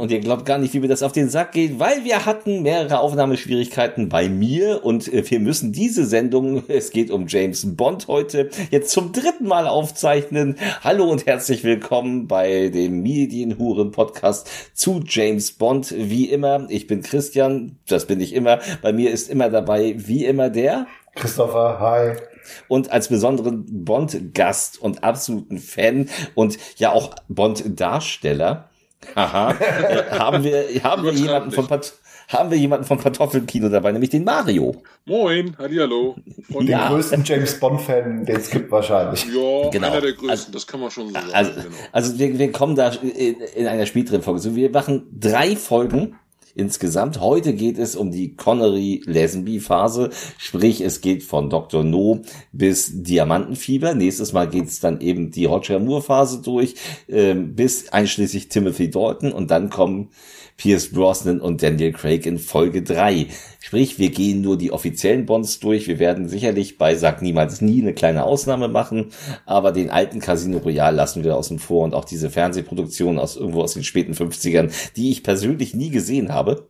Und ihr glaubt gar nicht, wie mir das auf den Sack geht, weil wir hatten mehrere Aufnahmeschwierigkeiten bei mir und wir müssen diese Sendung, es geht um James Bond heute, jetzt zum dritten Mal aufzeichnen. Hallo und herzlich willkommen bei dem Medienhuren-Podcast zu James Bond. Wie immer, ich bin Christian, das bin ich immer. Bei mir ist immer dabei, wie immer der Christopher, hi und als besonderen Bond-Gast und absoluten Fan und ja auch Bond-Darsteller haha, äh, haben wir, haben wir jemanden von Pat haben wir jemanden vom Kartoffelkino dabei, nämlich den Mario. Moin, hallo. Und ja. den größten James Bond-Fan, den es gibt wahrscheinlich. Ja, genau. einer der größten, also, das kann man schon so sagen. Also, genau. also wir, wir kommen da in, in einer späteren Folge. So, wir machen drei Folgen insgesamt. Heute geht es um die Connery-Lesenby-Phase, sprich es geht von Dr. No bis Diamantenfieber. Nächstes Mal geht es dann eben die Roger Moore-Phase durch, äh, bis einschließlich Timothy Dalton und dann kommen Pierce Brosnan und Daniel Craig in Folge 3. Sprich, wir gehen nur die offiziellen Bonds durch. Wir werden sicherlich bei Sag niemals nie eine kleine Ausnahme machen, aber den alten Casino Royale lassen wir außen vor und auch diese Fernsehproduktion aus irgendwo aus den späten 50ern, die ich persönlich nie gesehen habe.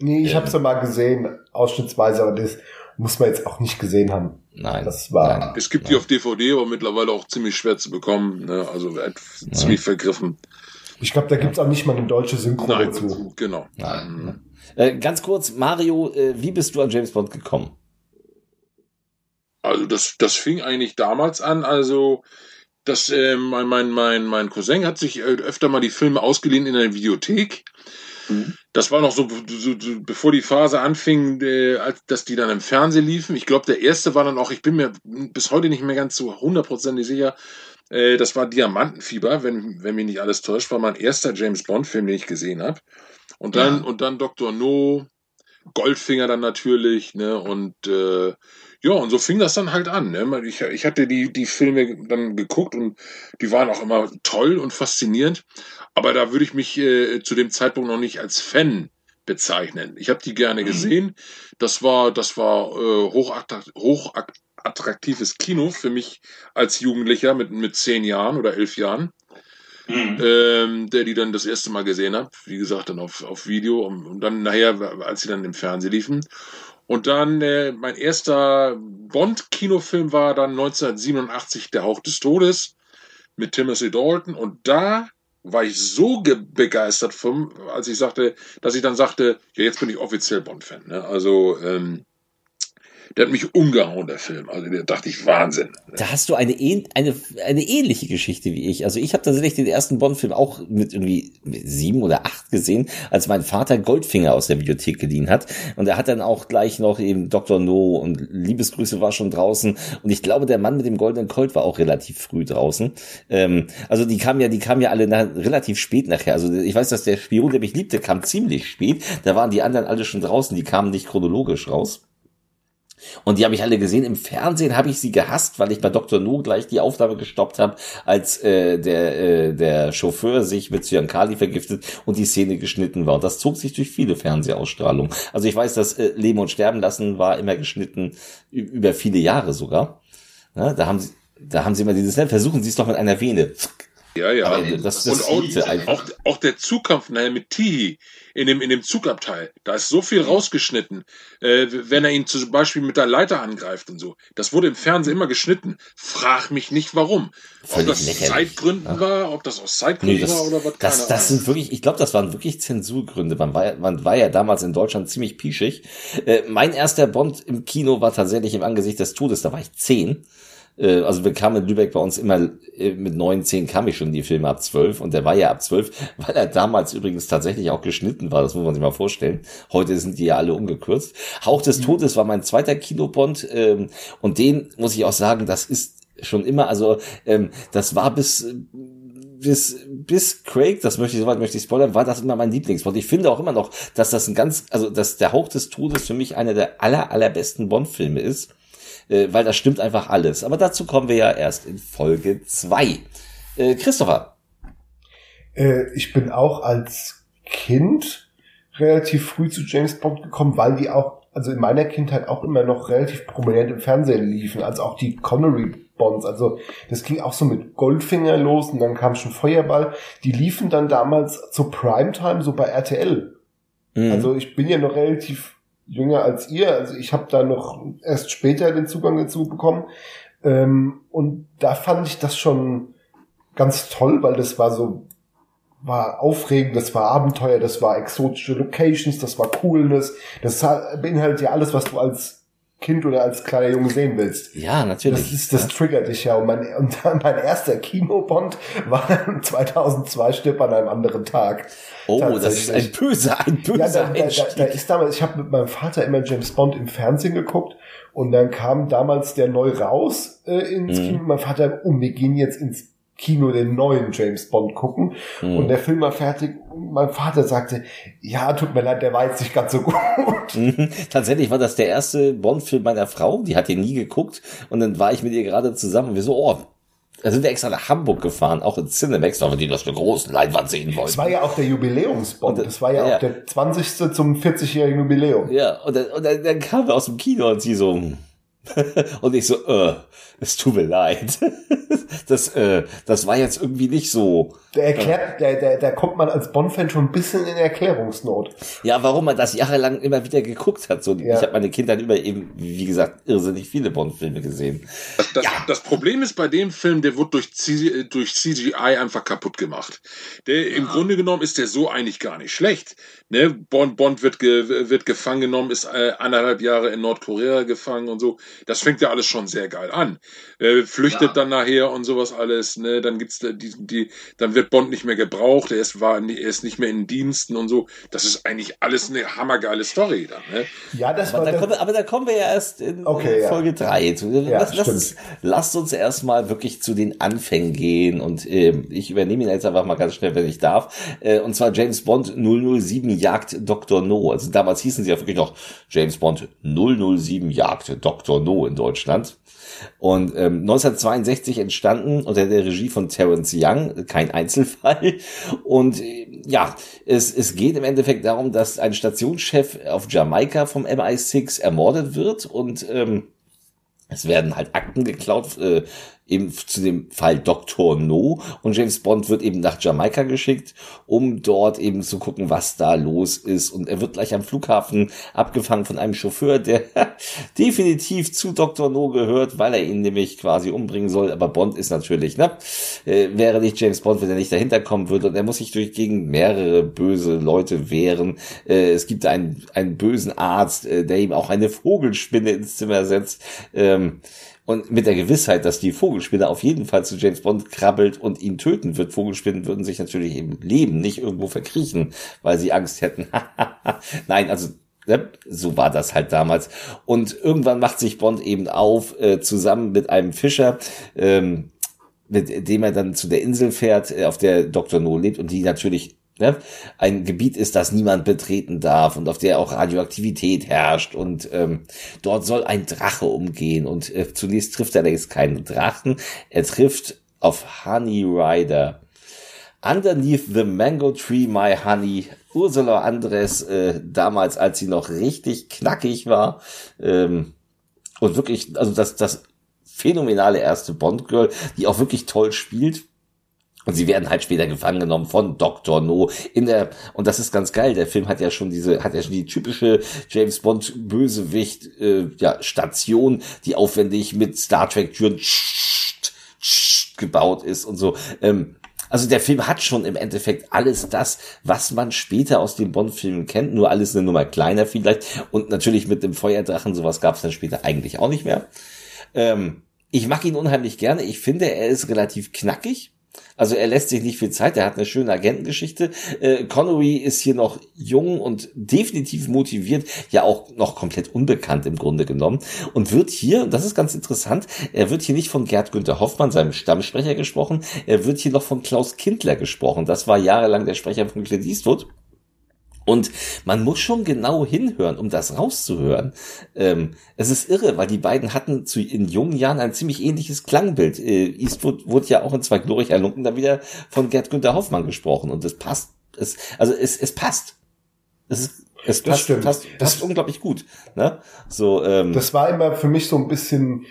Nee, ich ähm, habe sie mal gesehen, ausschnittsweise, aber das muss man jetzt auch nicht gesehen haben. Nein. Das war. Nein, es gibt nein. die auf DVD, aber mittlerweile auch ziemlich schwer zu bekommen. Ne? Also ziemlich vergriffen. Ich glaube, da gibt's auch nicht mal eine deutsche Synchro Nein, dazu. Genau. Nein. Äh, ganz kurz, Mario, äh, wie bist du an James Bond gekommen? Also das, das fing eigentlich damals an, also das, äh, mein, mein, mein, mein Cousin hat sich äh, öfter mal die Filme ausgeliehen in der Videothek. Mhm. Das war noch so, so, so, bevor die Phase anfing, äh, als, dass die dann im Fernsehen liefen. Ich glaube, der erste war dann auch, ich bin mir bis heute nicht mehr ganz so hundertprozentig sicher, äh, das war Diamantenfieber, wenn, wenn mich nicht alles täuscht, war mein erster James Bond-Film, den ich gesehen habe. Und dann, ja. und dann Dr. No, Goldfinger dann natürlich, ne, und äh, ja, und so fing das dann halt an. Ne? Ich, ich hatte die, die Filme dann geguckt und die waren auch immer toll und faszinierend. Aber da würde ich mich äh, zu dem Zeitpunkt noch nicht als Fan bezeichnen. Ich habe die gerne mhm. gesehen. Das war, das war äh, hochattraktiv, hochattraktives Kino für mich als Jugendlicher mit, mit zehn Jahren oder elf Jahren. Mhm. Ähm, der die dann das erste Mal gesehen hat, wie gesagt, dann auf, auf Video und, und dann nachher, als sie dann im Fernsehen liefen. Und dann äh, mein erster Bond-Kinofilm war dann 1987 Der Hauch des Todes mit Timothy Dalton und da war ich so begeistert vom, als ich sagte, dass ich dann sagte, ja, jetzt bin ich offiziell Bond-Fan. Ne? Also ähm, der hat mich umgehauen, der Film. Also der dachte ich, Wahnsinn. Da hast du eine, eine, eine ähnliche Geschichte wie ich. Also ich habe tatsächlich den ersten Bond-Film auch mit irgendwie sieben oder acht gesehen, als mein Vater Goldfinger aus der Bibliothek geliehen hat. Und er hat dann auch gleich noch eben Dr. No und Liebesgrüße war schon draußen. Und ich glaube, der Mann mit dem goldenen Colt war auch relativ früh draußen. Ähm, also die kamen ja, die kamen ja alle nach, relativ spät nachher. Also ich weiß, dass der Spion, der mich liebte, kam ziemlich spät. Da waren die anderen alle schon draußen. Die kamen nicht chronologisch raus. Und die habe ich alle gesehen. Im Fernsehen habe ich sie gehasst, weil ich bei Dr. No gleich die Aufnahme gestoppt habe, als äh, der, äh, der Chauffeur sich mit Cyankali vergiftet und die Szene geschnitten war. Und das zog sich durch viele Fernsehausstrahlungen. Also ich weiß, dass äh, Leben und Sterben lassen war immer geschnitten über viele Jahre sogar. Ja, da haben sie, da haben sie immer dieses, ne, versuchen Sie es doch mit einer Vene. Ja, ja. Aber das, das und auch, auch, auch der Zugkampf nachher mit Tihi in dem, in dem Zugabteil. Da ist so viel rausgeschnitten. Äh, wenn er ihn zum Beispiel mit der Leiter angreift und so. Das wurde im Fernsehen immer geschnitten. Frag mich nicht warum. Völlig ob das lächerlich. Zeitgründen ja. war, ob das aus Zeitgründen nee, das, war oder was. Das, das sind wirklich, ich glaube, das waren wirklich Zensurgründe. Man war, man war ja damals in Deutschland ziemlich pischig. Äh, mein erster Bond im Kino war tatsächlich im Angesicht des Todes. Da war ich zehn. Äh, also wir kamen in Lübeck bei uns immer äh, mit neun, zehn kam ich schon die Filme ab zwölf und der war ja ab zwölf, weil er damals übrigens tatsächlich auch geschnitten war, das muss man sich mal vorstellen. Heute sind die ja alle umgekürzt. Hauch des mhm. Todes war mein zweiter Kinobond ähm, und den muss ich auch sagen, das ist schon immer, also ähm, das war bis bis, bis Craig, das möchte ich, soweit möchte ich spoilern, war das immer mein Lieblingsbond. Ich finde auch immer noch, dass das ein ganz, also dass der Hauch des Todes für mich einer der aller, allerbesten Bond-Filme ist äh, weil das stimmt einfach alles. Aber dazu kommen wir ja erst in Folge zwei. Äh, Christopher. Äh, ich bin auch als Kind relativ früh zu James Bond gekommen, weil die auch, also in meiner Kindheit auch immer noch relativ prominent im Fernsehen liefen, als auch die Connery Bonds. Also das ging auch so mit Goldfinger los und dann kam schon Feuerball. Die liefen dann damals zur Primetime so bei RTL. Mhm. Also ich bin ja noch relativ jünger als ihr. Also ich habe da noch erst später den Zugang dazu bekommen. Ähm, und da fand ich das schon ganz toll, weil das war so war aufregend, das war Abenteuer, das war exotische Locations, das war Coolness, das beinhaltet ja alles, was du als Kind oder als kleiner Junge sehen willst. Ja, natürlich. Das, ist, das ja. triggert dich ja. Und mein, und mein erster Kinobond war 2002 Stipp an einem anderen Tag. Oh, das ist ein böser, ein böser ja, da, da, da, da ist damals, ich habe mit meinem Vater immer James Bond im Fernsehen geguckt und dann kam damals der neu raus äh, ins mhm. Kino. Mein Vater, oh, wir gehen jetzt ins Kino den neuen James Bond gucken. Mhm. Und der Film war fertig. Und mein Vater sagte, ja, tut mir leid, der war jetzt nicht ganz so gut. Mhm. Tatsächlich war das der erste Bond-Film meiner Frau. Die hat ihn nie geguckt. Und dann war ich mit ihr gerade zusammen. Und wir so, oh, da sind wir extra nach Hamburg gefahren, auch in Cinemax, weil wir die auf der großen Leinwand sehen wollten. Das war ja auch der Jubiläumsbond. Das war ja, ja, auch der 20. zum 40-jährigen Jubiläum. Ja, und dann, und dann, dann kamen wir aus dem Kino und sie so, und ich so, äh, es tut mir leid. Das, äh, das war jetzt irgendwie nicht so. Der erklärt, der, der, der kommt man als Bond-Fan schon ein bisschen in Erklärungsnot. Ja, warum man das jahrelang immer wieder geguckt hat. So, ja. Ich habe meine Kindheit über eben, wie gesagt, irrsinnig viele Bond-Filme gesehen. Das, das, ja. das Problem ist bei dem Film, der wird durch, C durch CGI einfach kaputt gemacht. Der im Grunde genommen ist der so eigentlich gar nicht schlecht. Ne? Bond, Bond wird, ge, wird gefangen genommen, ist äh, anderthalb Jahre in Nordkorea gefangen und so. Das fängt ja alles schon sehr geil an. Äh, flüchtet ja. dann nachher und sowas alles. Ne? Dann gibt's die, die, dann wird Bond nicht mehr gebraucht. Er ist, war, er ist nicht mehr in Diensten und so. Das ist eigentlich alles eine hammergeile Story dann. Ne? Ja, das aber war. Da kommen, aber da kommen wir ja erst in, okay, Folge 3 ja. zu. Lass, lass uns, lasst uns erstmal wirklich zu den Anfängen gehen und äh, ich übernehme ihn jetzt einfach mal ganz schnell, wenn ich darf. Äh, und zwar James Bond 007 Jagd Dr. No. Also damals hießen sie ja wirklich noch James Bond 007 Jagd Dr. No in Deutschland. Und ähm, 1962 entstanden unter der Regie von Terence Young, kein Einzelfall. Und äh, ja, es, es geht im Endeffekt darum, dass ein Stationschef auf Jamaika vom MI6 ermordet wird und ähm, es werden halt Akten geklaut, äh, eben zu dem Fall Dr. No und James Bond wird eben nach Jamaika geschickt, um dort eben zu gucken, was da los ist und er wird gleich am Flughafen abgefangen von einem Chauffeur, der definitiv zu Dr. No gehört, weil er ihn nämlich quasi umbringen soll, aber Bond ist natürlich, ne, äh, wäre nicht James Bond, wenn er nicht dahinter kommen würde und er muss sich durch gegen mehrere böse Leute wehren. Äh, es gibt einen, einen bösen Arzt, äh, der ihm auch eine Vogelspinne ins Zimmer setzt. Ähm, und mit der Gewissheit, dass die Vogelspinne auf jeden Fall zu James Bond krabbelt und ihn töten wird. Vogelspinnen würden sich natürlich im Leben nicht irgendwo verkriechen, weil sie Angst hätten. Nein, also ne, so war das halt damals. Und irgendwann macht sich Bond eben auf, äh, zusammen mit einem Fischer, ähm, mit dem er dann zu der Insel fährt, äh, auf der Dr. No lebt und die natürlich ne, ein Gebiet ist, das niemand betreten darf und auf der auch Radioaktivität herrscht und ähm, dort soll ein Drache umgehen und äh, zunächst trifft er allerdings keinen Drachen, er trifft auf Honey Rider. Underneath the Mango Tree, My Honey, Ursula Andres, äh, damals, als sie noch richtig knackig war, ähm, und wirklich, also das, das phänomenale erste Bond-Girl, die auch wirklich toll spielt. Und sie werden halt später gefangen genommen von Dr. No in der, und das ist ganz geil, der Film hat ja schon diese, hat ja schon die typische James Bond Bösewicht, äh, ja, Station, die aufwendig mit Star Trek Türen gebaut ist und so. Ähm, also der Film hat schon im Endeffekt alles das, was man später aus den Bond-Filmen kennt, nur alles eine Nummer kleiner vielleicht. Und natürlich mit dem Feuerdrachen, sowas gab es dann später eigentlich auch nicht mehr. Ähm, ich mag ihn unheimlich gerne. Ich finde, er ist relativ knackig. Also er lässt sich nicht viel Zeit, er hat eine schöne Agentengeschichte. Äh, Connery ist hier noch jung und definitiv motiviert, ja auch noch komplett unbekannt im Grunde genommen. Und wird hier, das ist ganz interessant, er wird hier nicht von Gerd Günther Hoffmann, seinem Stammsprecher, gesprochen, er wird hier noch von Klaus Kindler gesprochen. Das war jahrelang der Sprecher von Clint Eastwood. Und man muss schon genau hinhören, um das rauszuhören. Ähm, es ist irre, weil die beiden hatten zu, in jungen Jahren ein ziemlich ähnliches Klangbild. Äh, Eastwood wurde ja auch in zwei glorreich Erlunken dann wieder von Gerd Günther Hoffmann gesprochen. Und es passt. Es, also es, es passt. Es ist es passt, das stimmt. passt, passt das, unglaublich gut. Ne? So, ähm, das war immer für mich so ein bisschen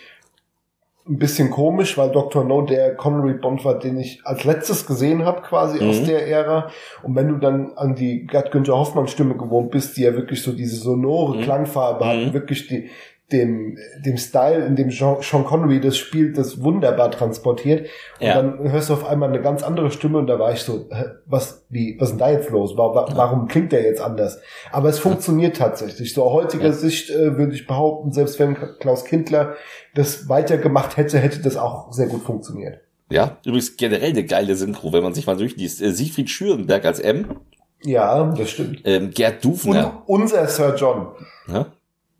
ein bisschen komisch, weil Dr. No der Connery Bond war, den ich als letztes gesehen habe, quasi mhm. aus der Ära. Und wenn du dann an die Gerd Günther Hoffmann Stimme gewohnt bist, die ja wirklich so diese sonore mhm. Klangfarbe hat, mhm. wirklich die, dem, dem Style, in dem Sean Connery das spielt, das wunderbar transportiert. Und ja. dann hörst du auf einmal eine ganz andere Stimme und da war ich so, was, wie, was ist denn da jetzt los? Warum, warum klingt der jetzt anders? Aber es funktioniert tatsächlich. So aus heutiger ja. Sicht äh, würde ich behaupten, selbst wenn Klaus Kindler das weitergemacht hätte, hätte das auch sehr gut funktioniert. Ja, übrigens generell eine geile Synchro, wenn man sich mal durchliest. Äh, Siegfried Schürenberg als M. Ja, das stimmt. Ähm, Gerd Dufner. Und unser Sir John. Ja?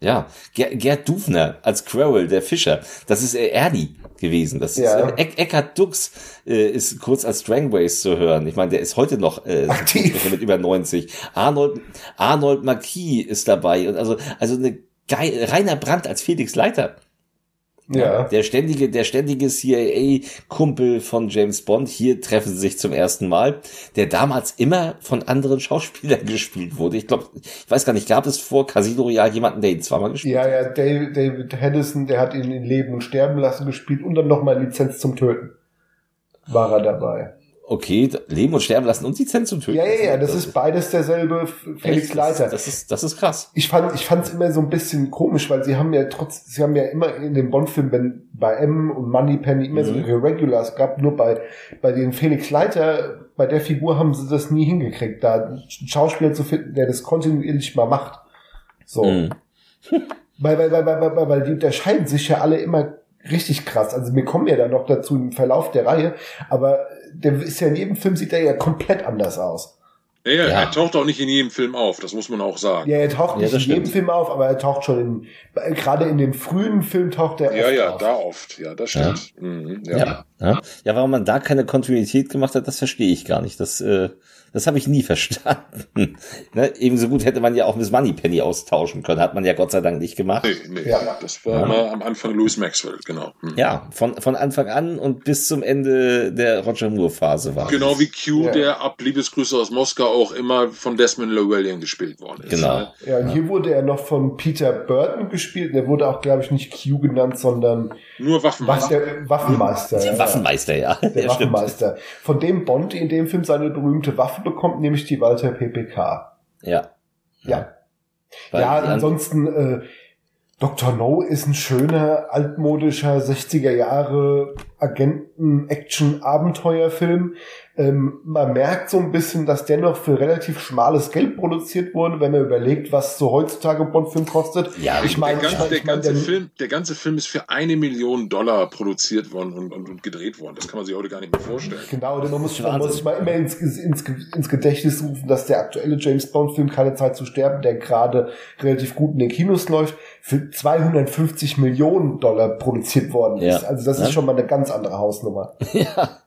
Ja, Ger Gerd Dufner als Quirrell, der Fischer. Das ist äh, Ernie gewesen. Das ja. ist, äh, Eck Eckhard Dux äh, ist kurz als Strangways zu hören. Ich meine, der ist heute noch äh, aktiv mit über 90. Arnold Arnold Marquis ist dabei und also also eine geil Rainer Brandt als Felix Leiter. Ja. Der ständige, der ständige CIA-Kumpel von James Bond. Hier treffen sie sich zum ersten Mal. Der damals immer von anderen Schauspielern gespielt wurde. Ich glaube, ich weiß gar nicht, gab es vor Casino Royale jemanden, der ihn zweimal gespielt hat? Ja, ja, David, David Hedison, der hat ihn in Leben und Sterben lassen gespielt und dann nochmal Lizenz zum Töten. War er dabei okay, leben und sterben lassen und Lizenz und töten. Ja, ja, ja, das, das ist beides derselbe Felix echt? Leiter. Das, ist, das ist krass. Ich fand, ich fand es immer so ein bisschen komisch, weil sie haben ja trotz, sie haben ja immer in den Bond-Filmen, wenn bei M und Moneypenny immer mhm. so ihre Regulars gab, nur bei, bei den Felix Leiter, bei der Figur haben sie das nie hingekriegt, da einen Schauspieler zu finden, der das kontinuierlich mal macht. So. Mhm. weil, weil, weil, weil, weil, weil die unterscheiden sich ja alle immer richtig krass. Also wir kommen ja dann noch dazu im Verlauf der Reihe, aber der ist ja in jedem Film sieht er ja komplett anders aus. Ja, ja, er taucht auch nicht in jedem Film auf, das muss man auch sagen. Ja, er taucht nicht ja, in jedem Film auf, aber er taucht schon in, gerade in den frühen Filmen taucht er Ja, ja, auf. da oft, ja, das stimmt. Ja. Mhm, ja. ja. Ja. ja, warum man da keine Kontinuität gemacht hat, das verstehe ich gar nicht. Das, äh, das habe ich nie verstanden. ne? Ebenso gut hätte man ja auch Miss Moneypenny austauschen können. Hat man ja Gott sei Dank nicht gemacht. Nee, nee. Ja. Das war ja. immer am Anfang Louis Maxwell, genau. Hm. Ja, von, von Anfang an und bis zum Ende der Roger Moore-Phase war. Genau wie Q, ja. der ab Liebesgrüße aus Moskau auch immer von Desmond Llewellyn gespielt worden ist. Genau. Ne? Ja, und hier wurde er noch von Peter Burton gespielt. Der wurde auch, glaube ich, nicht Q genannt, sondern nur Waffenmeister. Der Waffenmeister. Der Waffenmeister, ja. Der Waffenmeister. Von dem Bond in dem Film seine berühmte Waffe bekommt, nämlich die Walter PPK. Ja. Ja. Weil ja, ansonsten, äh, Dr. No ist ein schöner, altmodischer 60er Jahre Agenten-Action-Abenteuerfilm. Ähm, man merkt so ein bisschen, dass der noch für relativ schmales Geld produziert wurde, wenn man überlegt, was so heutzutage Bond-Film kostet. Ja, ich meine, der, ganze, der, ganze Film, der ganze Film ist für eine Million Dollar produziert worden und, und, und gedreht worden. Das kann man sich heute gar nicht mehr vorstellen. Genau, man muss, man muss sich mal immer ins, ins, ins Gedächtnis rufen, dass der aktuelle James Bond-Film Keine Zeit zu sterben, der gerade relativ gut in den Kinos läuft, für 250 Millionen Dollar produziert worden ist. Ja. Also das ja. ist schon mal eine ganz andere Hausnummer. Ja.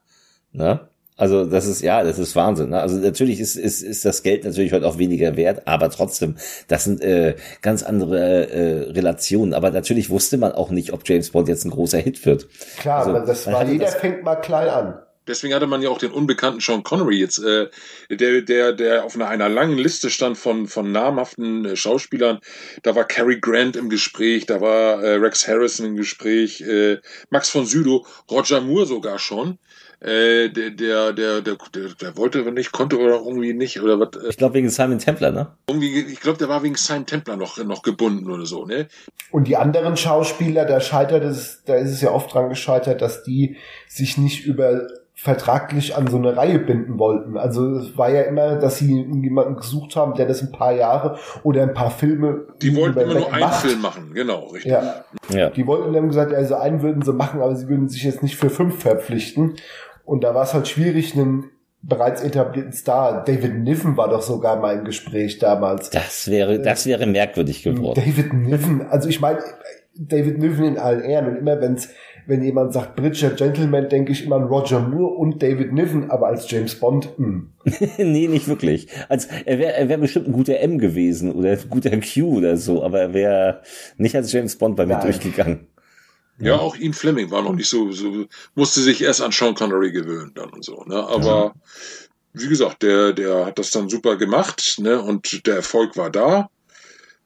Na? Also das ist ja, das ist Wahnsinn. Ne? Also natürlich ist, ist, ist das Geld natürlich heute auch weniger wert, aber trotzdem, das sind äh, ganz andere äh, Relationen. Aber natürlich wusste man auch nicht, ob James Bond jetzt ein großer Hit wird. Klar, also, das war jeder das, fängt mal klein an. Deswegen hatte man ja auch den unbekannten Sean Connery jetzt, äh, der, der, der auf einer, einer langen Liste stand von, von namhaften äh, Schauspielern. Da war Cary Grant im Gespräch, da war äh, Rex Harrison im Gespräch, äh, Max von Sydow, Roger Moore sogar schon äh, der, der, der, der, der, wollte nicht, konnte oder irgendwie nicht oder was. Äh, ich glaube wegen Simon Templar, ne? Irgendwie, ich glaube, der war wegen Simon Templar noch, noch gebunden oder so, ne? Und die anderen Schauspieler, da scheitert es, da ist es ja oft dran gescheitert, dass die sich nicht über vertraglich an so eine Reihe binden wollten. Also es war ja immer, dass sie jemanden gesucht haben, der das ein paar Jahre oder ein paar Filme. Die wollten immer nur einen Film machen, genau, richtig. Ja. ja. Die wollten dann gesagt, also einen würden sie machen, aber sie würden sich jetzt nicht für fünf verpflichten. Und da war es halt schwierig, einen bereits etablierten Star, David Niven war doch sogar mal im Gespräch damals. Das wäre, das wäre merkwürdig geworden. David Niven, also ich meine, David Niven in allen Ehren und immer wenn's, wenn jemand sagt Bridger Gentleman, denke ich immer an Roger Moore und David Niven, aber als James Bond, mh. Hm. nee, nicht wirklich. Als, er wäre er wär bestimmt ein guter M gewesen oder ein guter Q oder so, aber er wäre nicht als James Bond bei mir Nein. durchgegangen. Ja, auch Ian Fleming war noch nicht so, so, musste sich erst an Sean Connery gewöhnen dann und so, ne? Aber, ja. wie gesagt, der, der hat das dann super gemacht, ne? Und der Erfolg war da.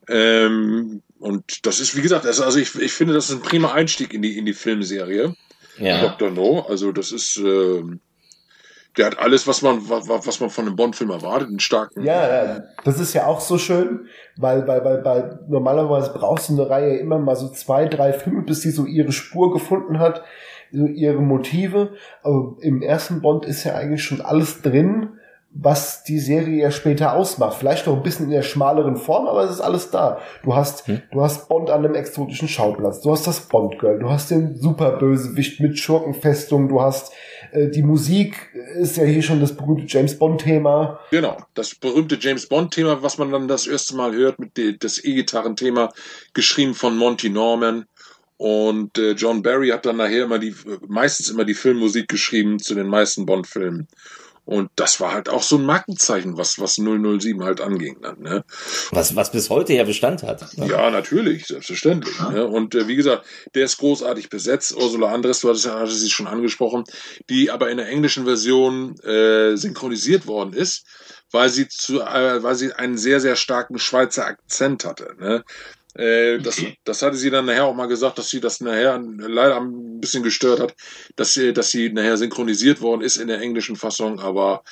Ähm, und das ist, wie gesagt, also, also ich, ich finde, das ist ein prima Einstieg in die, in die Filmserie. Ja. Dr. No. Also das ist, äh, der hat alles, was man, was, was man von einem Bond-Film erwartet, einen starken. Ja, das ist ja auch so schön, weil, weil, weil, weil normalerweise brauchst du eine Reihe immer mal so zwei, drei Filme, bis sie so ihre Spur gefunden hat, so ihre Motive. Aber im ersten Bond ist ja eigentlich schon alles drin was die Serie ja später ausmacht. Vielleicht noch ein bisschen in der schmaleren Form, aber es ist alles da. Du hast, hm. du hast Bond an einem exotischen Schauplatz, du hast das Bond Girl, du hast den Superbösewicht mit Schurkenfestung, du hast die Musik ist ja hier schon das berühmte James Bond Thema. Genau, das berühmte James Bond Thema, was man dann das erste Mal hört mit de, das E-Gitarren-Thema, geschrieben von Monty Norman. Und äh, John Barry hat dann nachher immer die, meistens immer die Filmmusik geschrieben zu den meisten Bond-Filmen. Und das war halt auch so ein Markenzeichen, was, was 007 halt anging. Dann, ne? was, was bis heute ja Bestand hat. Ne? Ja, natürlich, selbstverständlich. Ja. Ne? Und äh, wie gesagt, der ist großartig besetzt. Ursula Andres, du hattest, hattest sie schon angesprochen, die aber in der englischen Version äh, synchronisiert worden ist, weil sie, zu, äh, weil sie einen sehr, sehr starken Schweizer Akzent hatte. Ne? Äh, das, das hatte sie dann nachher auch mal gesagt, dass sie das nachher leider ein bisschen gestört hat, dass sie, dass sie nachher synchronisiert worden ist in der englischen Fassung, aber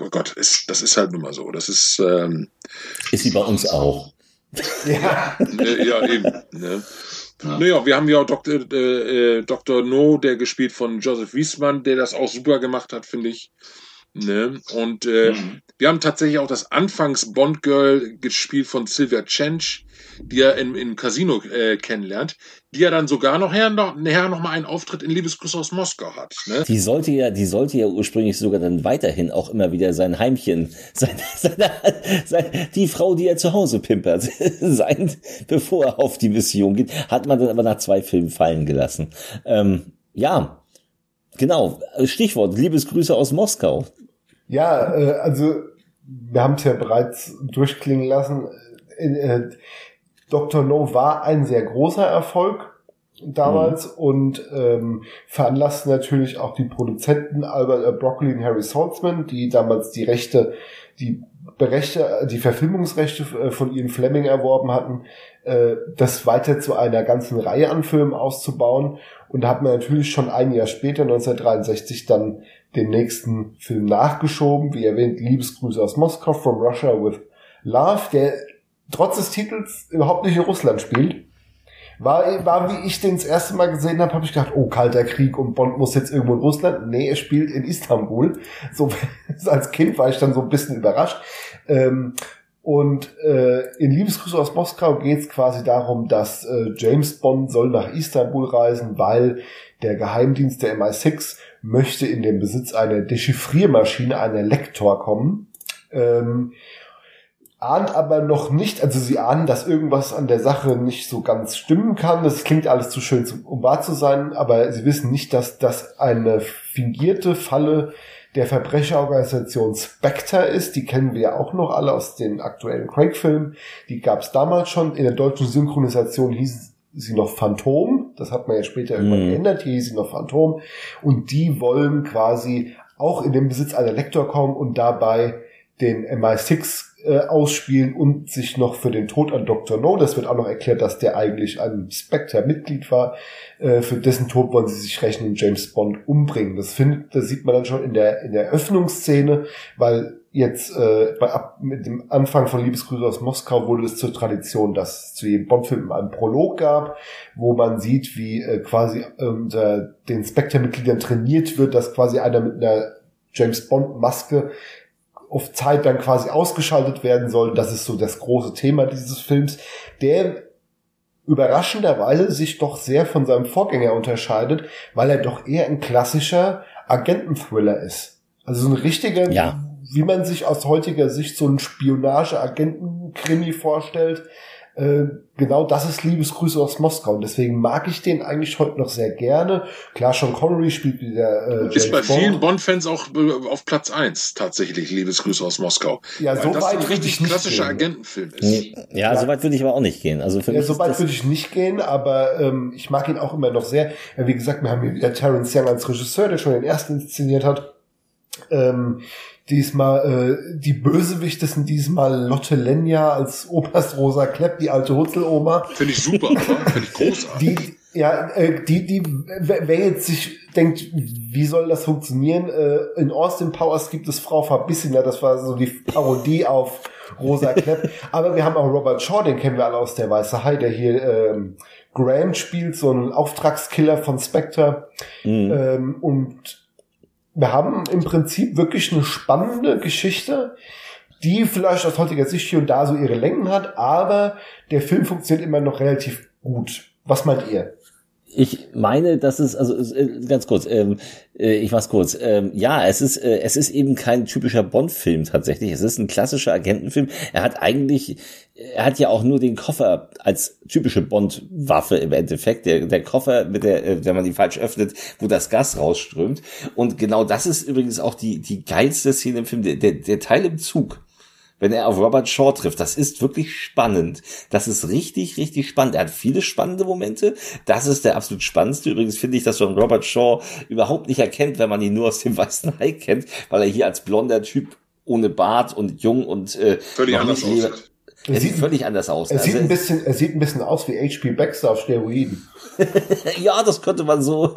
oh Gott, ist, das ist halt nun mal so. Das ist, ähm, ist sie bei uns auch. ja. Äh, ja, eben. Ne? Ja. Naja, wir haben ja auch Dr. Äh, äh, Dr. No, der gespielt von Joseph Wiesmann, der das auch super gemacht hat, finde ich. Ne? Und äh, mhm. Wir haben tatsächlich auch das Anfangs Bond Girl gespielt von Sylvia Chench, die er in, in Casino äh, kennenlernt, die ja dann sogar noch her noch, nachher noch mal einen Auftritt in Liebesgrüße aus Moskau hat. Ne? Die sollte ja, die sollte ja ursprünglich sogar dann weiterhin auch immer wieder sein Heimchen, sein, seine, sein, die Frau, die er zu Hause pimpert, sein, bevor er auf die Mission geht, hat man dann aber nach zwei Filmen fallen gelassen. Ähm, ja, genau. Stichwort Liebesgrüße aus Moskau. Ja, äh, also wir haben es ja bereits durchklingen lassen. Äh, Dr. No war ein sehr großer Erfolg damals mhm. und ähm, veranlasste natürlich auch die Produzenten Albert äh, Broccoli und Harry Saltzman, die damals die Rechte, die Berechte, die Verfilmungsrechte äh, von Ian Fleming erworben hatten, äh, das weiter zu einer ganzen Reihe an Filmen auszubauen. Und da hat man natürlich schon ein Jahr später, 1963, dann den nächsten Film nachgeschoben, wie erwähnt, Liebesgrüße aus Moskau, From Russia with Love, der trotz des Titels überhaupt nicht in Russland spielt. War, war wie ich den das erste Mal gesehen habe, habe ich gedacht, oh, kalter Krieg und Bond muss jetzt irgendwo in Russland. Nee, er spielt in Istanbul. So als Kind war ich dann so ein bisschen überrascht. Ähm, und äh, in Liebesgrüße aus Moskau geht es quasi darum, dass äh, James Bond soll nach Istanbul reisen, weil der Geheimdienst der MI6 möchte in den Besitz einer Dechiffriermaschine, einer Lektor kommen. Ähm, ahnt aber noch nicht, also sie ahnen, dass irgendwas an der Sache nicht so ganz stimmen kann. Das klingt alles zu schön, um wahr zu sein, aber sie wissen nicht, dass das eine fingierte Falle der Verbrecherorganisation Spectre ist. Die kennen wir ja auch noch alle aus den aktuellen Craig-Filmen. Die gab es damals schon. In der deutschen Synchronisation hieß sie noch Phantom. Das hat man ja später irgendwann mhm. geändert. Hier hieß sie noch Phantom. Und die wollen quasi auch in den Besitz einer Lektor kommen und dabei den MI6 äh, ausspielen und sich noch für den Tod an Dr. No, das wird auch noch erklärt, dass der eigentlich ein Spectre-Mitglied war, äh, für dessen Tod wollen sie sich rechnen und James Bond umbringen. Das findet, das sieht man dann schon in der, in der Öffnungsszene, weil jetzt äh, bei, ab, mit dem Anfang von Liebesgrüße aus Moskau wurde es zur Tradition, dass es zu jedem Bond-Film einen Prolog gab, wo man sieht, wie äh, quasi unter den Spectre-Mitgliedern trainiert wird, dass quasi einer mit einer James Bond-Maske auf Zeit dann quasi ausgeschaltet werden soll. Das ist so das große Thema dieses Films, der überraschenderweise sich doch sehr von seinem Vorgänger unterscheidet, weil er doch eher ein klassischer Agententhriller ist. Also so ein richtiger, ja. Wie man sich aus heutiger Sicht so ein Spionage-Agenten-Krimi vorstellt, äh, genau das ist Liebesgrüße aus Moskau. Und deswegen mag ich den eigentlich heute noch sehr gerne. Klar, Sean Connery spielt wieder. Äh, ist bei Bond. vielen Bond-Fans auch äh, auf Platz eins tatsächlich Liebesgrüße aus Moskau. Ja, so weit ein richtig klassischer Agentenfilm ist. Ja, ja. so weit würde ich aber auch nicht gehen. Also für ja, so weit würde ich nicht gehen, aber ähm, ich mag ihn auch immer noch sehr. Ja, wie gesagt, wir haben hier wieder Terence Young als Regisseur, der schon den ersten inszeniert hat. Ähm, Diesmal, äh, die Bösewichte sind diesmal Lotte Lenya als Oberst Rosa Klepp, die alte Hutzeloma. Finde ich super, Finde ich großartig. Die, ja, äh, die, die, wer jetzt sich denkt, wie soll das funktionieren? Äh, in Austin Powers gibt es Frau Verbissiner, das war so die Parodie auf Rosa Klepp. Aber wir haben auch Robert Shaw, den kennen wir alle aus der Weiße Hai, der hier ähm, Grant spielt, so ein Auftragskiller von Spectre. Mhm. Ähm, und wir haben im Prinzip wirklich eine spannende Geschichte, die vielleicht aus heutiger Sicht hier und da so ihre Längen hat, aber der Film funktioniert immer noch relativ gut. Was meint ihr? Ich meine, dass es, also äh, ganz kurz, ähm, äh, ich mach's kurz. Ähm, ja, es ist, äh, es ist eben kein typischer Bond-Film tatsächlich. Es ist ein klassischer Agentenfilm. Er hat eigentlich, er hat ja auch nur den Koffer als typische Bond-Waffe im Endeffekt. Der, der Koffer, mit der, äh, wenn man ihn falsch öffnet, wo das Gas rausströmt. Und genau das ist übrigens auch die, die geilste Szene im Film. Der, der, der Teil im Zug wenn er auf Robert Shaw trifft. Das ist wirklich spannend. Das ist richtig, richtig spannend. Er hat viele spannende Momente. Das ist der absolut spannendste. Übrigens finde ich, dass man Robert Shaw überhaupt nicht erkennt, wenn man ihn nur aus dem Weißen Hai kennt, weil er hier als blonder Typ ohne Bart und jung und äh, völlig anders aussieht. Er, sieht völlig anders aus. Er also sieht ein bisschen, er sieht ein bisschen aus wie H.P. Baxter auf Steroiden. ja, das könnte man so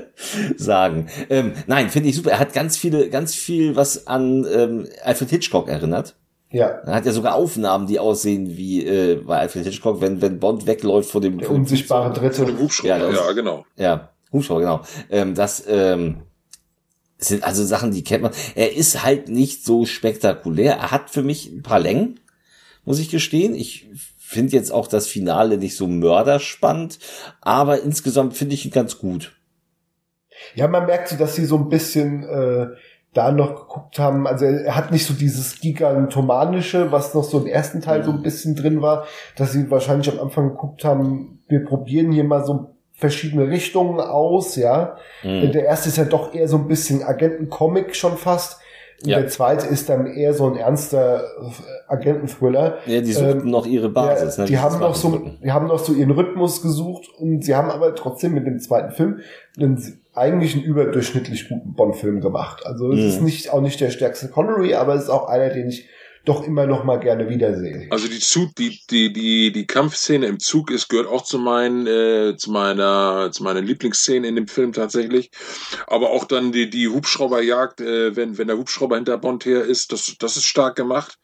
sagen. Ähm, nein, finde ich super. Er hat ganz viele, ganz viel, was an ähm, Alfred Hitchcock erinnert. Ja. Er hat ja sogar Aufnahmen, die aussehen wie äh, bei Alfred Hitchcock, wenn, wenn Bond wegläuft vor dem der unsichtbare Dritte. Vor dem Hubschrauber, ja, ja, genau. Ja, Hubschrauber, genau. Ähm, das ähm, sind also Sachen, die kennt man. Er ist halt nicht so spektakulär. Er hat für mich ein paar Längen, muss ich gestehen. Ich finde jetzt auch das Finale nicht so mörderspannend, aber insgesamt finde ich ihn ganz gut. Ja, man merkt so, dass sie so ein bisschen äh, da noch geguckt haben, also er hat nicht so dieses gigantomanische, was noch so im ersten Teil so ein bisschen drin war, dass sie wahrscheinlich am Anfang geguckt haben, wir probieren hier mal so verschiedene Richtungen aus, ja. Mhm. Der erste ist ja doch eher so ein bisschen Agentencomic schon fast. Ja. Der zweite ist dann eher so ein ernster äh, Agenten-Thriller. Ja, die suchten ähm, noch ihre Basis. Ja, ne, die haben noch so, die haben noch so ihren Rhythmus gesucht und sie haben aber trotzdem mit dem zweiten Film einen eigentlich einen überdurchschnittlich guten Bond-Film gemacht. Also es mhm. ist nicht auch nicht der stärkste Connery, aber es ist auch einer, den ich doch immer noch mal gerne wiedersehe. Also die Zug, die die die die Kampfszene im Zug ist gehört auch zu meinen äh, zu meiner zu meiner Lieblingsszene in dem Film tatsächlich. Aber auch dann die die Hubschrauberjagd, äh, wenn wenn der Hubschrauber hinter Bond her ist, das das ist stark gemacht.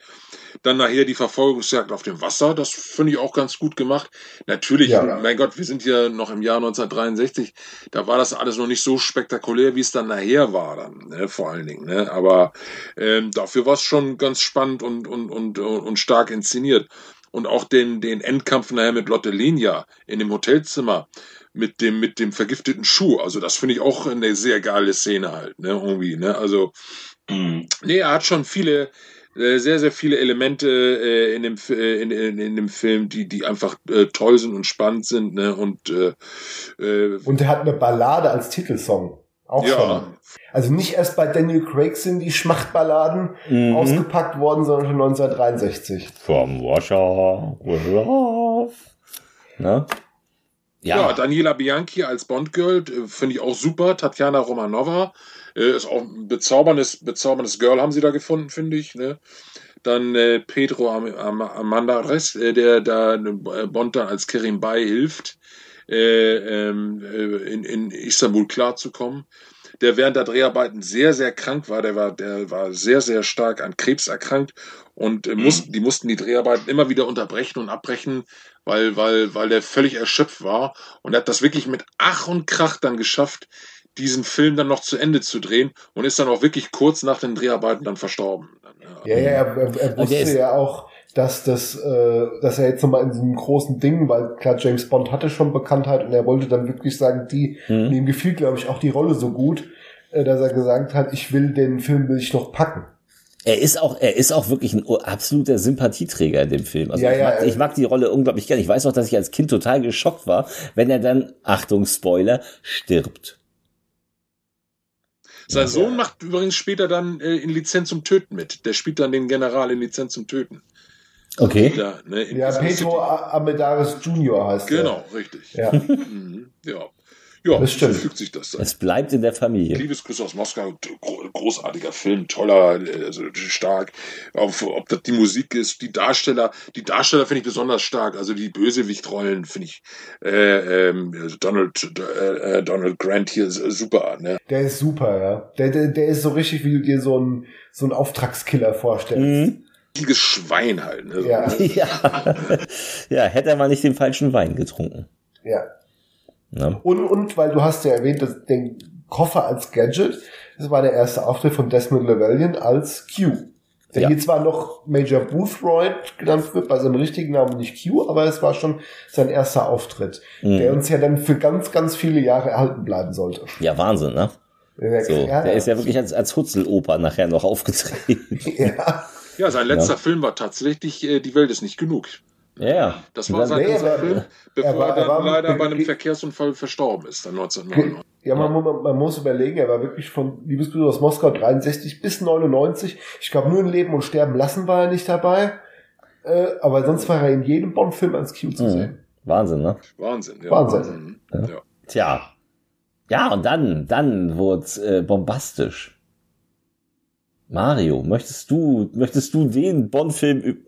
Dann nachher die Verfolgungsjagd auf dem Wasser, das finde ich auch ganz gut gemacht. Natürlich, ja. mein Gott, wir sind ja noch im Jahr 1963, da war das alles noch nicht so spektakulär, wie es dann nachher war, dann, ne, vor allen Dingen. Ne? Aber ähm, dafür war es schon ganz spannend und, und, und, und stark inszeniert. Und auch den, den Endkampf nachher mit Lotte Lenia in dem Hotelzimmer mit dem mit dem vergifteten Schuh. Also das finde ich auch eine sehr geile Szene halt, ne, irgendwie, ne? Also mm. nee, er hat schon viele äh, sehr, sehr viele Elemente äh, in, dem, äh, in, in, in dem Film, die, die einfach äh, toll sind und spannend sind. Ne? Und, äh, äh, und er hat eine Ballade als Titelsong. Auch ja. schon. Also nicht erst bei Daniel Craig sind die Schmachtballaden mhm. ausgepackt worden, sondern schon 1963. Vom Warschau. Ne? Ja. ja, Daniela Bianchi als Bond-Girl finde ich auch super. Tatjana Romanova äh, ist auch ein bezauberndes, bezauberndes Girl haben sie da gefunden, finde ich. Ne? Dann äh, Pedro Am Am Amandares, äh, der da äh, Bond dann als Kerim Bay hilft, äh, ähm, äh, in, in Istanbul klarzukommen. Der während der Dreharbeiten sehr, sehr krank war. Der war, der war sehr, sehr stark an Krebs erkrankt und äh, mussten, mhm. die mussten die Dreharbeiten immer wieder unterbrechen und abbrechen, weil, weil, weil der völlig erschöpft war. Und er hat das wirklich mit Ach und Krach dann geschafft, diesen Film dann noch zu Ende zu drehen und ist dann auch wirklich kurz nach den Dreharbeiten dann verstorben. Ja, ja, er, er, er wusste ja auch, dass das, äh, dass er jetzt nochmal in so einem großen Ding, weil klar, James Bond hatte schon Bekanntheit und er wollte dann wirklich sagen, die, mhm. ihm gefiel, glaube ich, auch die Rolle so gut, äh, dass er gesagt hat, ich will den Film will ich noch packen. Er ist auch, er ist auch wirklich ein absoluter Sympathieträger in dem Film. Also ja, ich, mag, ja, ich mag die Rolle unglaublich gerne. Ich weiß auch, dass ich als Kind total geschockt war, wenn er dann, Achtung, Spoiler, stirbt. Sein Sohn macht übrigens später dann äh, in Lizenz zum Töten mit. Der spielt dann den General in Lizenz zum Töten. Okay. Da, ne, ja, Pedro Amedares Junior heißt Genau, der. richtig. Ja. Mhm, ja. Ja, das stimmt. so fügt sich das dann. Es bleibt in der Familie. Liebesgrüße aus Moskau, großartiger Film, toller, also stark. Ob, ob das die Musik ist, die Darsteller, die Darsteller finde ich besonders stark. Also die Bösewichtrollen finde ich äh, ähm, Donald äh, äh, Donald Grant hier super. Ne? Der ist super, ja. Der, der, der ist so richtig, wie du dir so ein so ein Auftragskiller vorstellst. Mhm Schwein halt. Ne? Ja. ja. ja, hätte er mal nicht den falschen Wein getrunken. Ja. Ne? Und, und weil du hast ja erwähnt, dass den Koffer als Gadget, das war der erste Auftritt von Desmond Llewellyn als Q. Der ja. hier zwar noch Major Boothroyd genannt wird, bei seinem richtigen Namen nicht Q, aber es war schon sein erster Auftritt, mhm. der uns ja dann für ganz, ganz viele Jahre erhalten bleiben sollte. Ja, Wahnsinn, ne? So, ja, der ist ja wirklich als, als Hutzeloper nachher noch aufgetreten. ja. Ja, sein letzter ja. Film war tatsächlich äh, Die Welt ist nicht genug. Ja. Das war sein letzter Film, bevor er, war, er dann leider bei einem Verkehrsunfall verstorben ist, dann 1999. Ja, man, man, man muss überlegen, er war wirklich von Liebesbrüder aus Moskau 63 bis 99. Ich glaube, nur in Leben und Sterben lassen war er nicht dabei. Äh, aber sonst war er in jedem Bond-Film als Q zu mhm. sehen. Wahnsinn, ne? Wahnsinn, ja. Wahnsinn. Wahnsinn. Ja. Ja. Tja. Ja, und dann, dann wurde äh, bombastisch. Mario, möchtest du, möchtest du den Bond-Film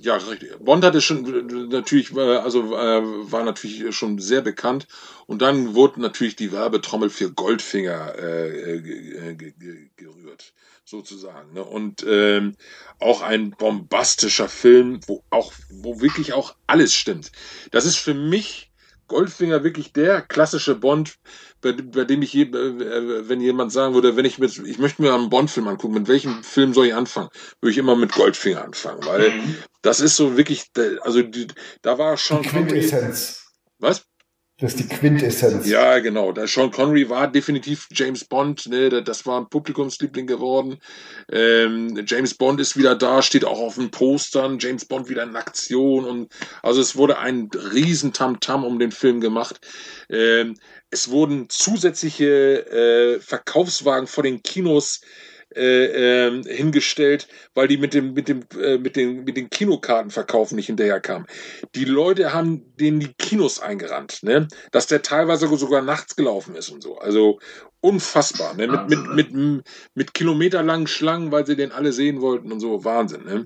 ja, richtig. Bond hatte schon natürlich, äh, also äh, war natürlich schon sehr bekannt. Und dann wurde natürlich die Werbetrommel für Goldfinger äh, gerührt, sozusagen. Ne? Und ähm, auch ein bombastischer Film, wo auch, wo wirklich auch alles stimmt. Das ist für mich Goldfinger wirklich der klassische Bond, bei, bei dem ich, je, äh, wenn jemand sagen würde, wenn ich mit, ich möchte mir einen Bond-Film angucken, mit welchem Film soll ich anfangen? Würde ich immer mit Goldfinger anfangen, weil mhm. das ist so wirklich, also die, da war schon. Die Quintessenz. Was? Das ist die Quintessenz. Ja, genau. Da Sean Connery war definitiv James Bond, ne, das war ein Publikumsliebling geworden. Ähm, James Bond ist wieder da, steht auch auf den Postern, James Bond wieder in Aktion und also es wurde ein riesen Tamtam -Tam um den Film gemacht. Ähm, es wurden zusätzliche äh, Verkaufswagen vor den Kinos äh, äh, hingestellt, weil die mit dem mit dem äh, mit den mit den Kinokartenverkaufen nicht hinterherkamen. Die Leute haben denen die Kinos eingerannt, ne? Dass der teilweise sogar nachts gelaufen ist und so. Also unfassbar, ne? Mit mit mit mit kilometerlangen Schlangen, weil sie den alle sehen wollten und so Wahnsinn, ne?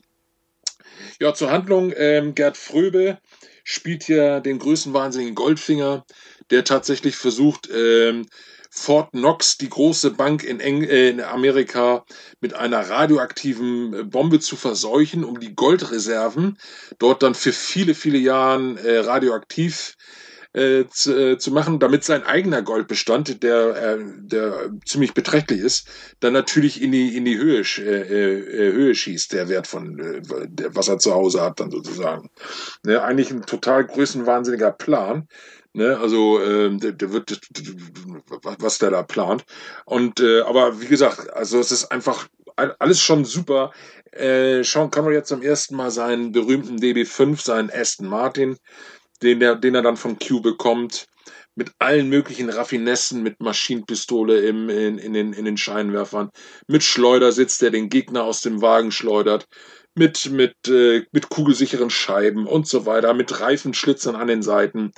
Ja, zur Handlung ähm, Gerd Fröbe spielt hier den größten wahnsinnigen Goldfinger, der tatsächlich versucht ähm, Fort Knox, die große Bank in, Eng äh, in Amerika, mit einer radioaktiven äh, Bombe zu verseuchen, um die Goldreserven dort dann für viele, viele Jahre äh, radioaktiv äh, zu, äh, zu machen, damit sein eigener Goldbestand, der, äh, der ziemlich beträchtlich ist, dann natürlich in die, in die Höhe, äh, äh, Höhe schießt, der Wert von, äh, der, was er zu Hause hat, dann sozusagen. Ne, eigentlich ein total größenwahnsinniger Plan. Ne, also äh, der, der wird was der da plant. Und äh, aber wie gesagt, also es ist einfach alles schon super. Äh, Sean Connery hat zum ersten Mal seinen berühmten DB5, seinen Aston Martin, den er, den er dann von Q bekommt, mit allen möglichen Raffinessen, mit Maschinenpistole im, in, in, den, in den Scheinwerfern, mit Schleudersitz, der den Gegner aus dem Wagen schleudert, mit, mit, äh, mit kugelsicheren Scheiben und so weiter, mit Reifenschlitzern an den Seiten.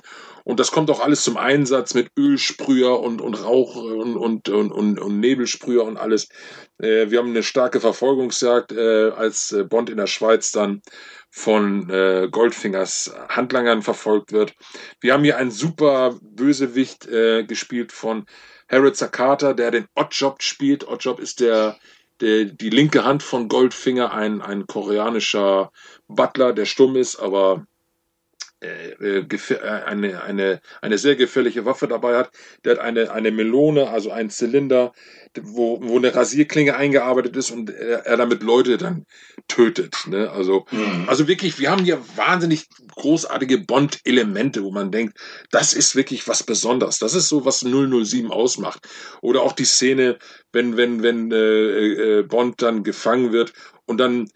Und das kommt auch alles zum Einsatz mit Ölsprüher und, und Rauch und, und, und, und, und Nebelsprüher und alles. Äh, wir haben eine starke Verfolgungsjagd, äh, als äh, Bond in der Schweiz dann von äh, Goldfingers Handlangern verfolgt wird. Wir haben hier einen super Bösewicht äh, gespielt von Harold Sakata, der den Oddjob spielt. Oddjob ist der der, die linke Hand von Goldfinger, ein, ein koreanischer Butler, der stumm ist, aber eine, eine, eine sehr gefährliche Waffe dabei hat. Der hat eine, eine Melone, also einen Zylinder, wo, wo eine Rasierklinge eingearbeitet ist und er, er damit Leute dann tötet. Ne? Also, mhm. also wirklich, wir haben hier wahnsinnig großartige Bond-Elemente, wo man denkt, das ist wirklich was Besonderes. Das ist so, was 007 ausmacht. Oder auch die Szene, wenn, wenn, wenn äh, äh, Bond dann gefangen wird und dann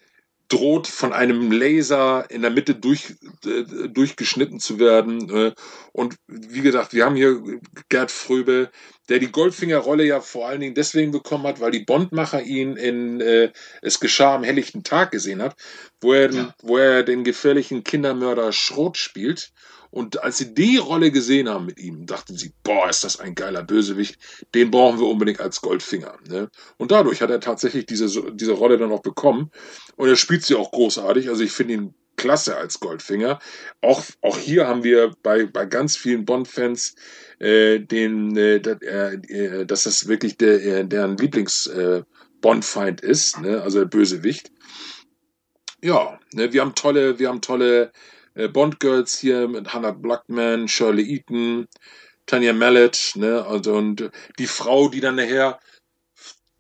droht von einem Laser in der Mitte durch, äh, durchgeschnitten zu werden. Äh, und wie gesagt, wir haben hier Gerd Fröbe, der die Goldfinger-Rolle ja vor allen Dingen deswegen bekommen hat, weil die Bondmacher ihn in äh, Es geschah am helllichten Tag gesehen hat, wo er, ja. wo er den gefährlichen Kindermörder Schrot spielt. Und als sie die Rolle gesehen haben mit ihm, dachten sie, boah, ist das ein geiler Bösewicht, den brauchen wir unbedingt als Goldfinger. Ne? Und dadurch hat er tatsächlich diese, diese Rolle dann auch bekommen. Und er spielt sie auch großartig. Also ich finde ihn klasse als Goldfinger. Auch, auch hier haben wir bei, bei ganz vielen Bond-Fans äh, den, äh, äh, dass das wirklich der, äh, deren Lieblings äh, ist, ne? also der Bösewicht. Ja, ne, wir haben tolle, wir haben tolle äh, Bond-Girls hier mit Hannah Blackman, Shirley Eaton, Tanya Mallet, ne, also und die Frau, die dann nachher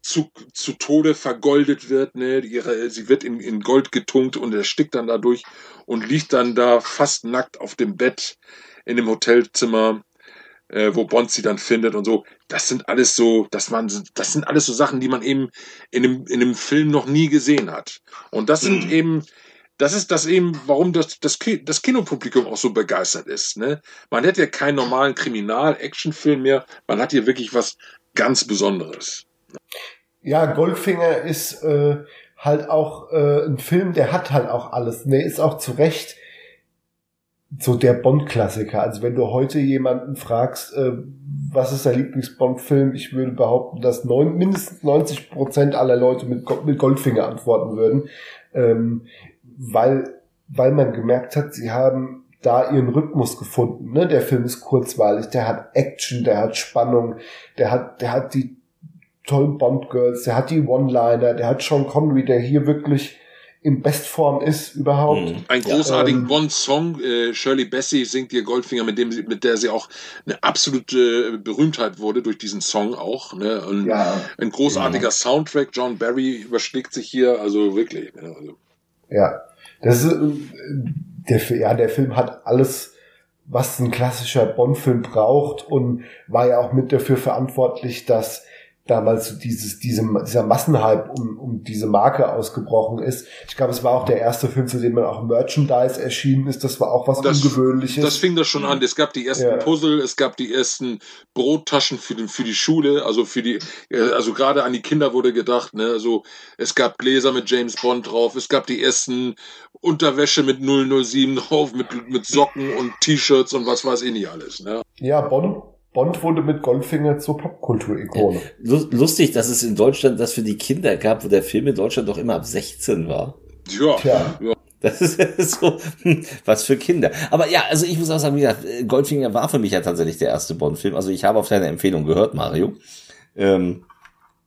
zu, zu Tode vergoldet wird, ne, ihre, sie wird in, in Gold getunkt und erstickt dann dadurch und liegt dann da fast nackt auf dem Bett in dem Hotelzimmer, äh, wo Bond sie dann findet und so. Das sind alles so, das waren, das sind alles so Sachen, die man eben in dem, in dem Film noch nie gesehen hat. Und das sind mhm. eben, das ist das eben, warum das, das, das Kinopublikum auch so begeistert ist. Ne? Man hätte ja keinen normalen Kriminal-Action-Film mehr, man hat hier wirklich was ganz Besonderes. Ja, Goldfinger ist äh, halt auch äh, ein Film, der hat halt auch alles. Der ist auch zu Recht so der Bond-Klassiker. Also wenn du heute jemanden fragst, äh, was ist der Lieblings-Bond-Film, ich würde behaupten, dass neun, mindestens 90 Prozent aller Leute mit, mit Goldfinger antworten würden, ähm, weil, weil man gemerkt hat, sie haben da ihren Rhythmus gefunden. Ne? Der Film ist kurzweilig, der hat Action, der hat Spannung, der hat, der hat die tollen Bond-Girls, der hat die One-Liner, der hat Sean Connery, der hier wirklich in Bestform ist überhaupt. Mhm. Ein großartiger ähm, Bond-Song. Äh, Shirley Bassey singt ihr Goldfinger, mit dem sie, mit der sie auch eine absolute Berühmtheit wurde durch diesen Song auch. Ne? Und ja. Ein großartiger ja. Soundtrack. John Barry überschlägt sich hier, also wirklich. Ne? Also. Ja, das ist, der, ja, der Film hat alles, was ein klassischer Bond-Film braucht und war ja auch mit dafür verantwortlich, dass damals so dieses, diese, dieser Massenhype um, um diese Marke ausgebrochen ist. Ich glaube, es war auch der erste Film, zu dem man auch Merchandise erschienen ist. Das war auch was das, Ungewöhnliches. Das fing das schon an. Es gab die ersten ja. Puzzle, es gab die ersten Brottaschen für, den, für die Schule, also für die, äh, also gerade an die Kinder wurde gedacht, ne, also es gab Gläser mit James Bond drauf, es gab die ersten Unterwäsche mit 007 drauf, mit, mit Socken und T-Shirts und was weiß ich nicht alles, ne. Ja, Bond Bond wurde mit Goldfinger zur Popkultur-Ikone. Ja, lustig, dass es in Deutschland das für die Kinder gab, wo der Film in Deutschland doch immer ab 16 war. Ja. Tja. ja. Das ist so, hm, was für Kinder. Aber ja, also ich muss auch sagen, wie gesagt, Goldfinger war für mich ja tatsächlich der erste Bond-Film. Also ich habe auf deine Empfehlung gehört, Mario. Ähm,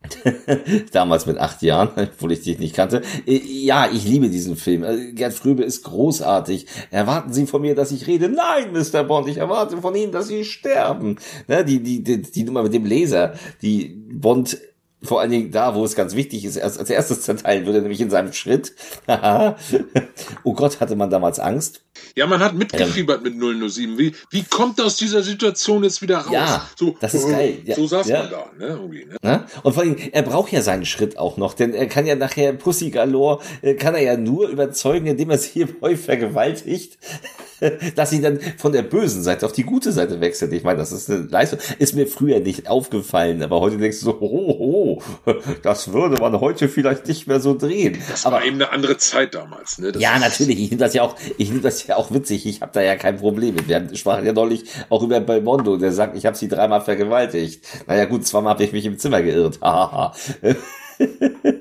Damals mit acht Jahren, obwohl ich dich nicht kannte. Äh, ja, ich liebe diesen Film. Äh, Gerd Fröbe ist großartig. Erwarten Sie von mir, dass ich rede? Nein, Mr. Bond, ich erwarte von Ihnen, dass Sie sterben. Ne, die, die, die, die Nummer mit dem Laser, die Bond vor allen Dingen da, wo es ganz wichtig ist, erst als erstes zerteilen würde, nämlich in seinem Schritt. oh Gott, hatte man damals Angst. Ja, man hat mitgefiebert ähm. mit 007. Wie, wie kommt aus dieser Situation jetzt wieder raus? Ja, so, das ist geil. Ja, so saß ja. man da. Ne, irgendwie, ne? Und vor allem, er braucht ja seinen Schritt auch noch, denn er kann ja nachher Pussy Galore, äh, kann er ja nur überzeugen, indem er sie häufig vergewaltigt. dass sie dann von der bösen Seite auf die gute Seite wechselt. Ich meine, das ist eine Leistung. Ist mir früher nicht aufgefallen, aber heute denkst du so, oh, oh, das würde man heute vielleicht nicht mehr so drehen. Das aber war eben eine andere Zeit damals. Ne? Das ja, natürlich. Ich nehme das ja auch, ich nehme das ja auch witzig. Ich habe da ja kein Problem mit. Wir sprachen ja neulich auch über Belmondo, der sagt, ich habe sie dreimal vergewaltigt. Naja gut, zweimal habe ich mich im Zimmer geirrt.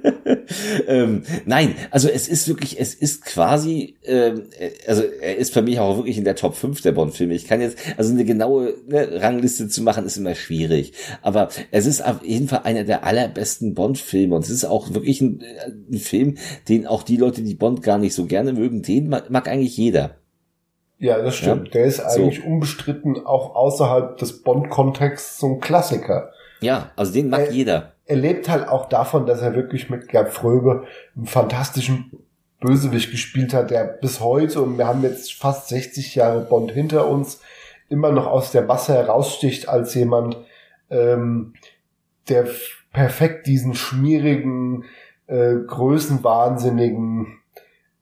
Ähm, nein, also es ist wirklich, es ist quasi, ähm, also er ist für mich auch wirklich in der Top 5 der Bond-Filme. Ich kann jetzt, also eine genaue ne, Rangliste zu machen, ist immer schwierig. Aber es ist auf jeden Fall einer der allerbesten Bond-Filme und es ist auch wirklich ein, ein, Film, den auch die Leute, die Bond gar nicht so gerne mögen, den mag, mag eigentlich jeder. Ja, das stimmt. Ja? Der ist eigentlich so. unbestritten auch außerhalb des Bond-Kontexts so ein Klassiker. Ja, also den mag er, jeder er lebt halt auch davon, dass er wirklich mit Gerd Fröbe einen fantastischen Bösewicht gespielt hat, der bis heute, und wir haben jetzt fast 60 Jahre Bond hinter uns, immer noch aus der Masse heraussticht als jemand, ähm, der perfekt diesen schmierigen, äh, größenwahnsinnigen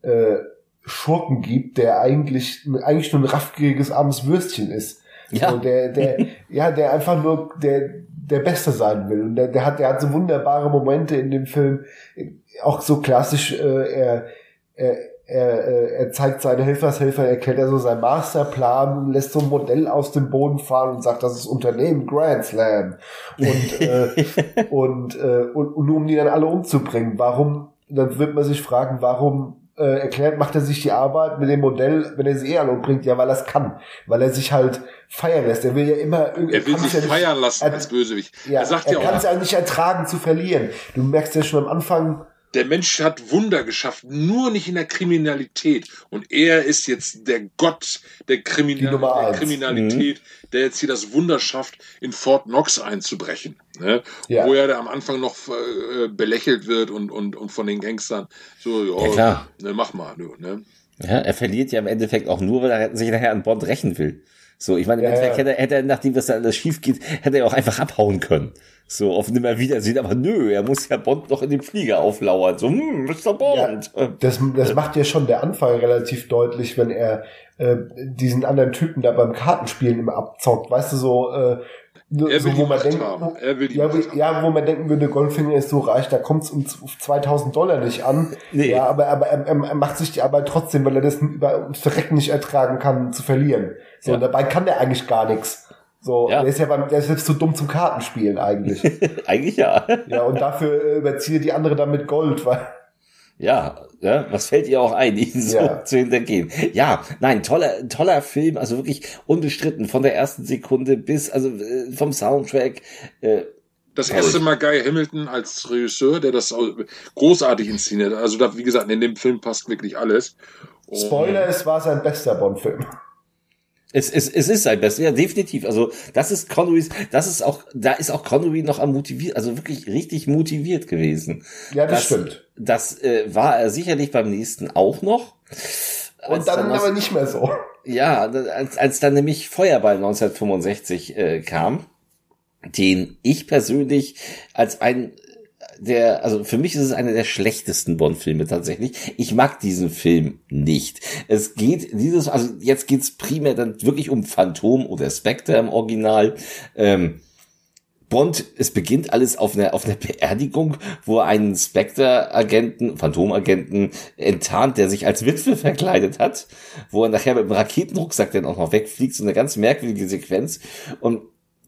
äh, Schurken gibt, der eigentlich, eigentlich nur ein raffgieriges armes Würstchen ist. Ja. So, der, der, ja, der einfach nur, der, der Beste sein will. Und der, der hat, der hat so wunderbare Momente in dem Film, auch so klassisch, äh, er, er, er, äh, er zeigt seine Helfershelfer, erklärt er so seinen Masterplan, lässt so ein Modell aus dem Boden fahren und sagt, das ist Unternehmen Grand Slam. Und, äh, und, äh, und, und nur um die dann alle umzubringen. Warum, dann wird man sich fragen, warum äh, erklärt, macht er sich die Arbeit mit dem Modell, wenn er sie eh alle umbringt, ja, weil er es kann. Weil er sich halt feiern lässt. Er will ja immer irgendwie. Er will sich ja feiern lassen er, als Bösewicht. Ja, er sagt er ja kann es ja nicht ertragen zu verlieren. Du merkst ja schon am Anfang, der Mensch hat Wunder geschaffen, nur nicht in der Kriminalität. Und er ist jetzt der Gott der, Kriminal der Kriminalität, mhm. der jetzt hier das Wunder schafft, in Fort Knox einzubrechen. Ne? Ja. Wo er da am Anfang noch äh, belächelt wird und, und, und von den Gangstern so, oh, ja, klar. Ne, mach mal, du, ne? Ja, er verliert ja im Endeffekt auch nur, weil er sich nachher an Bond rächen will. So, ich meine, im ja, Endeffekt hätte, er, hätte er, nachdem was da alles schief geht, hätte er auch einfach abhauen können. So, auf nimmer Wiedersehen, aber nö, er muss ja Bond noch in dem Flieger auflauern. So, hm, Mr. Bond. Ja, das, das macht ja schon der Anfang relativ deutlich, wenn er äh, diesen anderen Typen da beim Kartenspielen immer abzockt. Weißt du, so, äh, er so, wo man denkt, er will die ja, ja, wo man denken würde, Goldfinger ist so reich, da kommt es um 2000 Dollar nicht an. Nee. Ja, aber, aber er, er, macht sich die Arbeit trotzdem, weil er das über Verrecken nicht ertragen kann, zu verlieren. So, ja. dabei kann der eigentlich gar nichts. So, ja. der ist ja beim, der ist jetzt zu dumm zum Kartenspielen eigentlich. eigentlich ja. Ja, und dafür äh, überziehe die andere dann mit Gold, weil ja, ja, was fällt ihr auch ein, ihn so ja. zu hintergehen? Ja, nein, toller, toller Film, also wirklich unbestritten von der ersten Sekunde bis, also äh, vom Soundtrack. Äh, das erste Mal Guy Hamilton als Regisseur, der das großartig inszeniert. Also da, wie gesagt, in dem Film passt wirklich alles. Und Spoiler, es war sein bester Bond-Film. Es, es, es ist sein Bestes, ja, definitiv. Also, das ist Connerys, das ist auch, da ist auch Connery noch am motiviert, also wirklich richtig motiviert gewesen. Ja, das, das stimmt. Das äh, war er sicherlich beim nächsten auch noch. Und dann, dann aber nicht mehr so. Ja, als, als dann nämlich Feuerball 1965 äh, kam, den ich persönlich als ein der, also für mich ist es einer der schlechtesten Bond-Filme tatsächlich. Ich mag diesen Film nicht. Es geht dieses, also jetzt geht's primär dann wirklich um Phantom oder Spectre im Original. Ähm, Bond, es beginnt alles auf einer, auf einer Beerdigung, wo er einen Spectre-Agenten, Phantom-Agenten enttarnt, der sich als Witwe verkleidet hat, wo er nachher mit dem Raketenrucksack dann auch noch wegfliegt, so eine ganz merkwürdige Sequenz. Und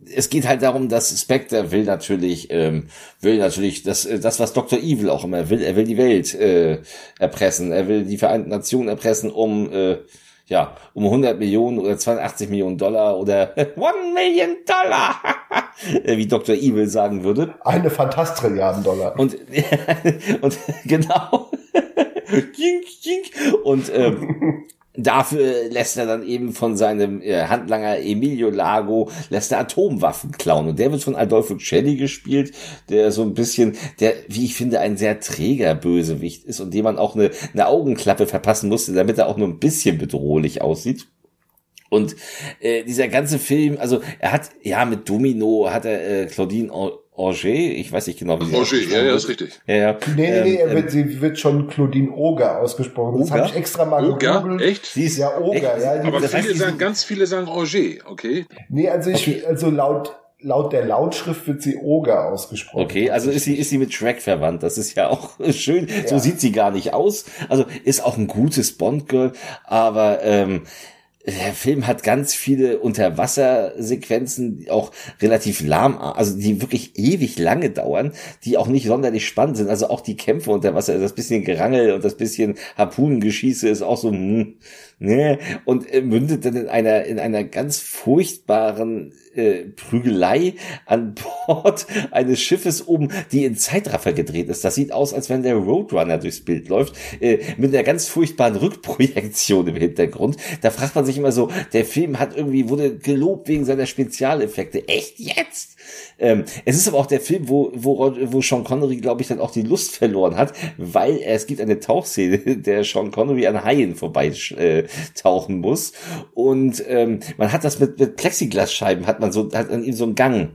es geht halt darum, dass Spectre will natürlich, ähm, will natürlich das, äh, das, was Dr. Evil auch immer will. Er will die Welt äh, erpressen. Er will die Vereinten Nationen erpressen, um äh, ja, um 100 Millionen oder 82 Millionen Dollar oder One Million Dollar, wie Dr. Evil sagen würde. Eine Fantastrilliarden Dollar. Und, und genau. und ähm, Dafür lässt er dann eben von seinem äh, Handlanger Emilio Lago, lässt er Atomwaffen klauen. Und der wird von Adolfo Celli gespielt, der so ein bisschen, der, wie ich finde, ein sehr träger Bösewicht ist und dem man auch eine, eine Augenklappe verpassen musste, damit er auch nur ein bisschen bedrohlich aussieht. Und äh, dieser ganze Film, also er hat, ja, mit Domino hat er äh, Claudine Auger, ich weiß nicht genau, wie sie Auger, ja, ja, ist richtig. Ja, ja. Nee, nee, nee, er ähm, wird, sie wird schon Claudine Oger ausgesprochen. Das habe ich extra mal Oger? gegoogelt. Echt? Sie ist ja Oger, Echt? ja. Die, Aber viele sagen, ganz viele sagen Auger, okay? Nee, also ich, okay. also laut, laut der Lautschrift wird sie Oger ausgesprochen. Okay, also ist sie, ist sie mit Shrek verwandt. Das ist ja auch schön. Ja. So sieht sie gar nicht aus. Also ist auch ein gutes Bond-Girl, aber ähm, der Film hat ganz viele Unterwassersequenzen, die auch relativ lahm, also die wirklich ewig lange dauern, die auch nicht sonderlich spannend sind. Also auch die Kämpfe unter Wasser, das bisschen Gerangel und das bisschen Harpunengeschieße ist auch so, hm, ne, und äh, mündet dann in einer, in einer ganz furchtbaren äh, Prügelei an Bord eines Schiffes oben, die in Zeitraffer gedreht ist. Das sieht aus, als wenn der Roadrunner durchs Bild läuft, äh, mit einer ganz furchtbaren Rückprojektion im Hintergrund. Da fragt man sich immer so, der Film hat irgendwie, wurde gelobt wegen seiner Spezialeffekte. Echt jetzt? Ähm, es ist aber auch der Film, wo, wo, wo Sean Connery, glaube ich, dann auch die Lust verloren hat, weil es gibt eine Tauchszene, der Sean Connery an Haien vorbei äh, tauchen muss. Und ähm, man hat das mit, mit Plexiglasscheiben, hat man so, hat an ihm so einen Gang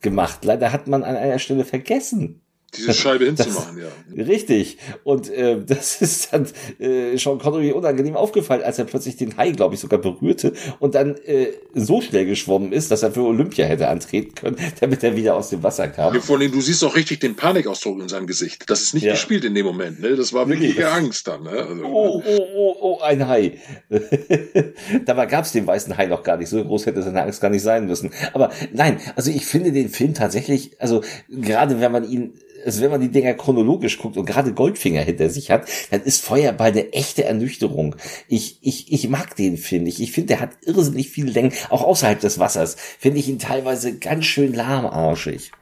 gemacht. Leider hat man an einer Stelle vergessen, diese Scheibe hinzumachen, das, ja. Richtig. Und äh, das ist dann äh, Sean Connery unangenehm aufgefallen, als er plötzlich den Hai, glaube ich, sogar berührte und dann äh, so schnell geschwommen ist, dass er für Olympia hätte antreten können, damit er wieder aus dem Wasser kam. Ja, vor allem, du siehst auch richtig den Panikausdruck in seinem Gesicht. Das ist nicht ja. gespielt in dem Moment, ne? Das war wirklich nee. Angst dann, ne? Also, oh, oh, oh, oh, ein Hai. Dabei gab es den weißen Hai noch gar nicht. So groß hätte seine Angst gar nicht sein müssen. Aber nein, also ich finde den Film tatsächlich, also gerade wenn man ihn also wenn man die Dinger chronologisch guckt und gerade Goldfinger hinter sich hat, dann ist Feuerball eine echte Ernüchterung. Ich, ich, ich mag den Film nicht. Ich finde, der hat irrsinnig viel Längen, auch außerhalb des Wassers. Finde ich ihn teilweise ganz schön lahmarschig.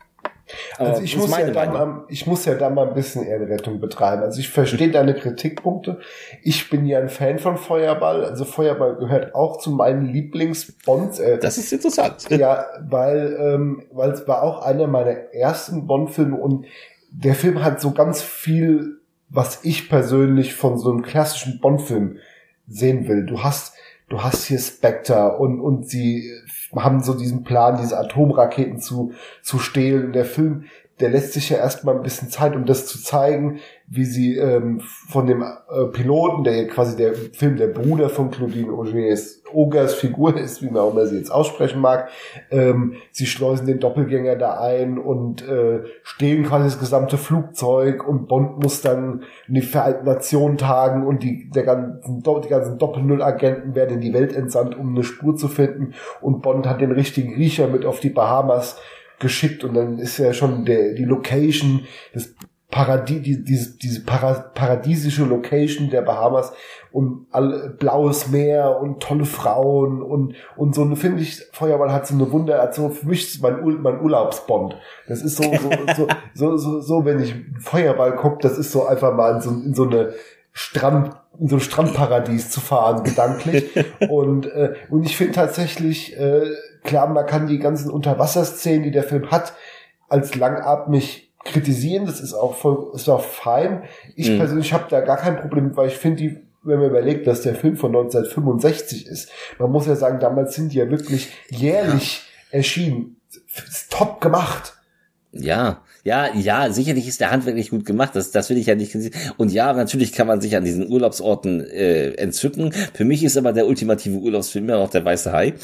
Also ich muss, ja da mal, ich muss ja da mal ein bisschen Ehrenrettung betreiben. Also ich verstehe deine Kritikpunkte. Ich bin ja ein Fan von Feuerball. Also Feuerball gehört auch zu meinen Lieblings-Bonds. Äh, das ist interessant. Ja, weil, ähm, weil es war auch einer meiner ersten Bond-Filme und der Film hat so ganz viel, was ich persönlich von so einem klassischen Bond-Film sehen will. Du hast, du hast hier Spectre und, und sie haben so diesen Plan, diese Atomraketen zu, zu stehlen. Der Film der lässt sich ja erstmal ein bisschen Zeit, um das zu zeigen, wie sie ähm, von dem äh, Piloten, der quasi der Film der Bruder von Claudine Augers Ogers Figur ist, wie man auch immer sie jetzt aussprechen mag, ähm, sie schleusen den Doppelgänger da ein und äh, stehlen quasi das gesamte Flugzeug und Bond muss dann in die Vereinten Nationen tagen und die, der ganzen, die ganzen Doppel-Null-Agenten werden in die Welt entsandt, um eine Spur zu finden. Und Bond hat den richtigen Riecher mit auf die Bahamas geschickt und dann ist ja schon der, die Location, das Paradie, die, diese, diese para, paradiesische Location der Bahamas und all, blaues Meer und tolle Frauen und, und so eine, finde ich, Feuerball hat so eine Wunder, also für mich ist mein, mein Urlaubsbond. Das ist so, so, so, so, so, so, wenn ich Feuerball gucke, das ist so einfach mal in so, in so eine Strand, in so ein Strandparadies zu fahren, gedanklich. und, äh, und ich finde tatsächlich, äh, klar, man kann die ganzen Unterwasserszenen, die der Film hat, als langatmig kritisieren. Das ist auch voll, ist auch fein. Ich mhm. persönlich habe da gar kein Problem, weil ich finde die wenn man überlegt, dass der Film von 1965 ist, man muss ja sagen, damals sind die ja wirklich jährlich ja. erschienen. Ist top gemacht. Ja, ja, ja, sicherlich ist der handwerklich gut gemacht, das, das will ich ja nicht Und ja, natürlich kann man sich an diesen Urlaubsorten äh, entzücken. Für mich ist aber der ultimative Urlaubsfilm ja auch der Weiße Hai.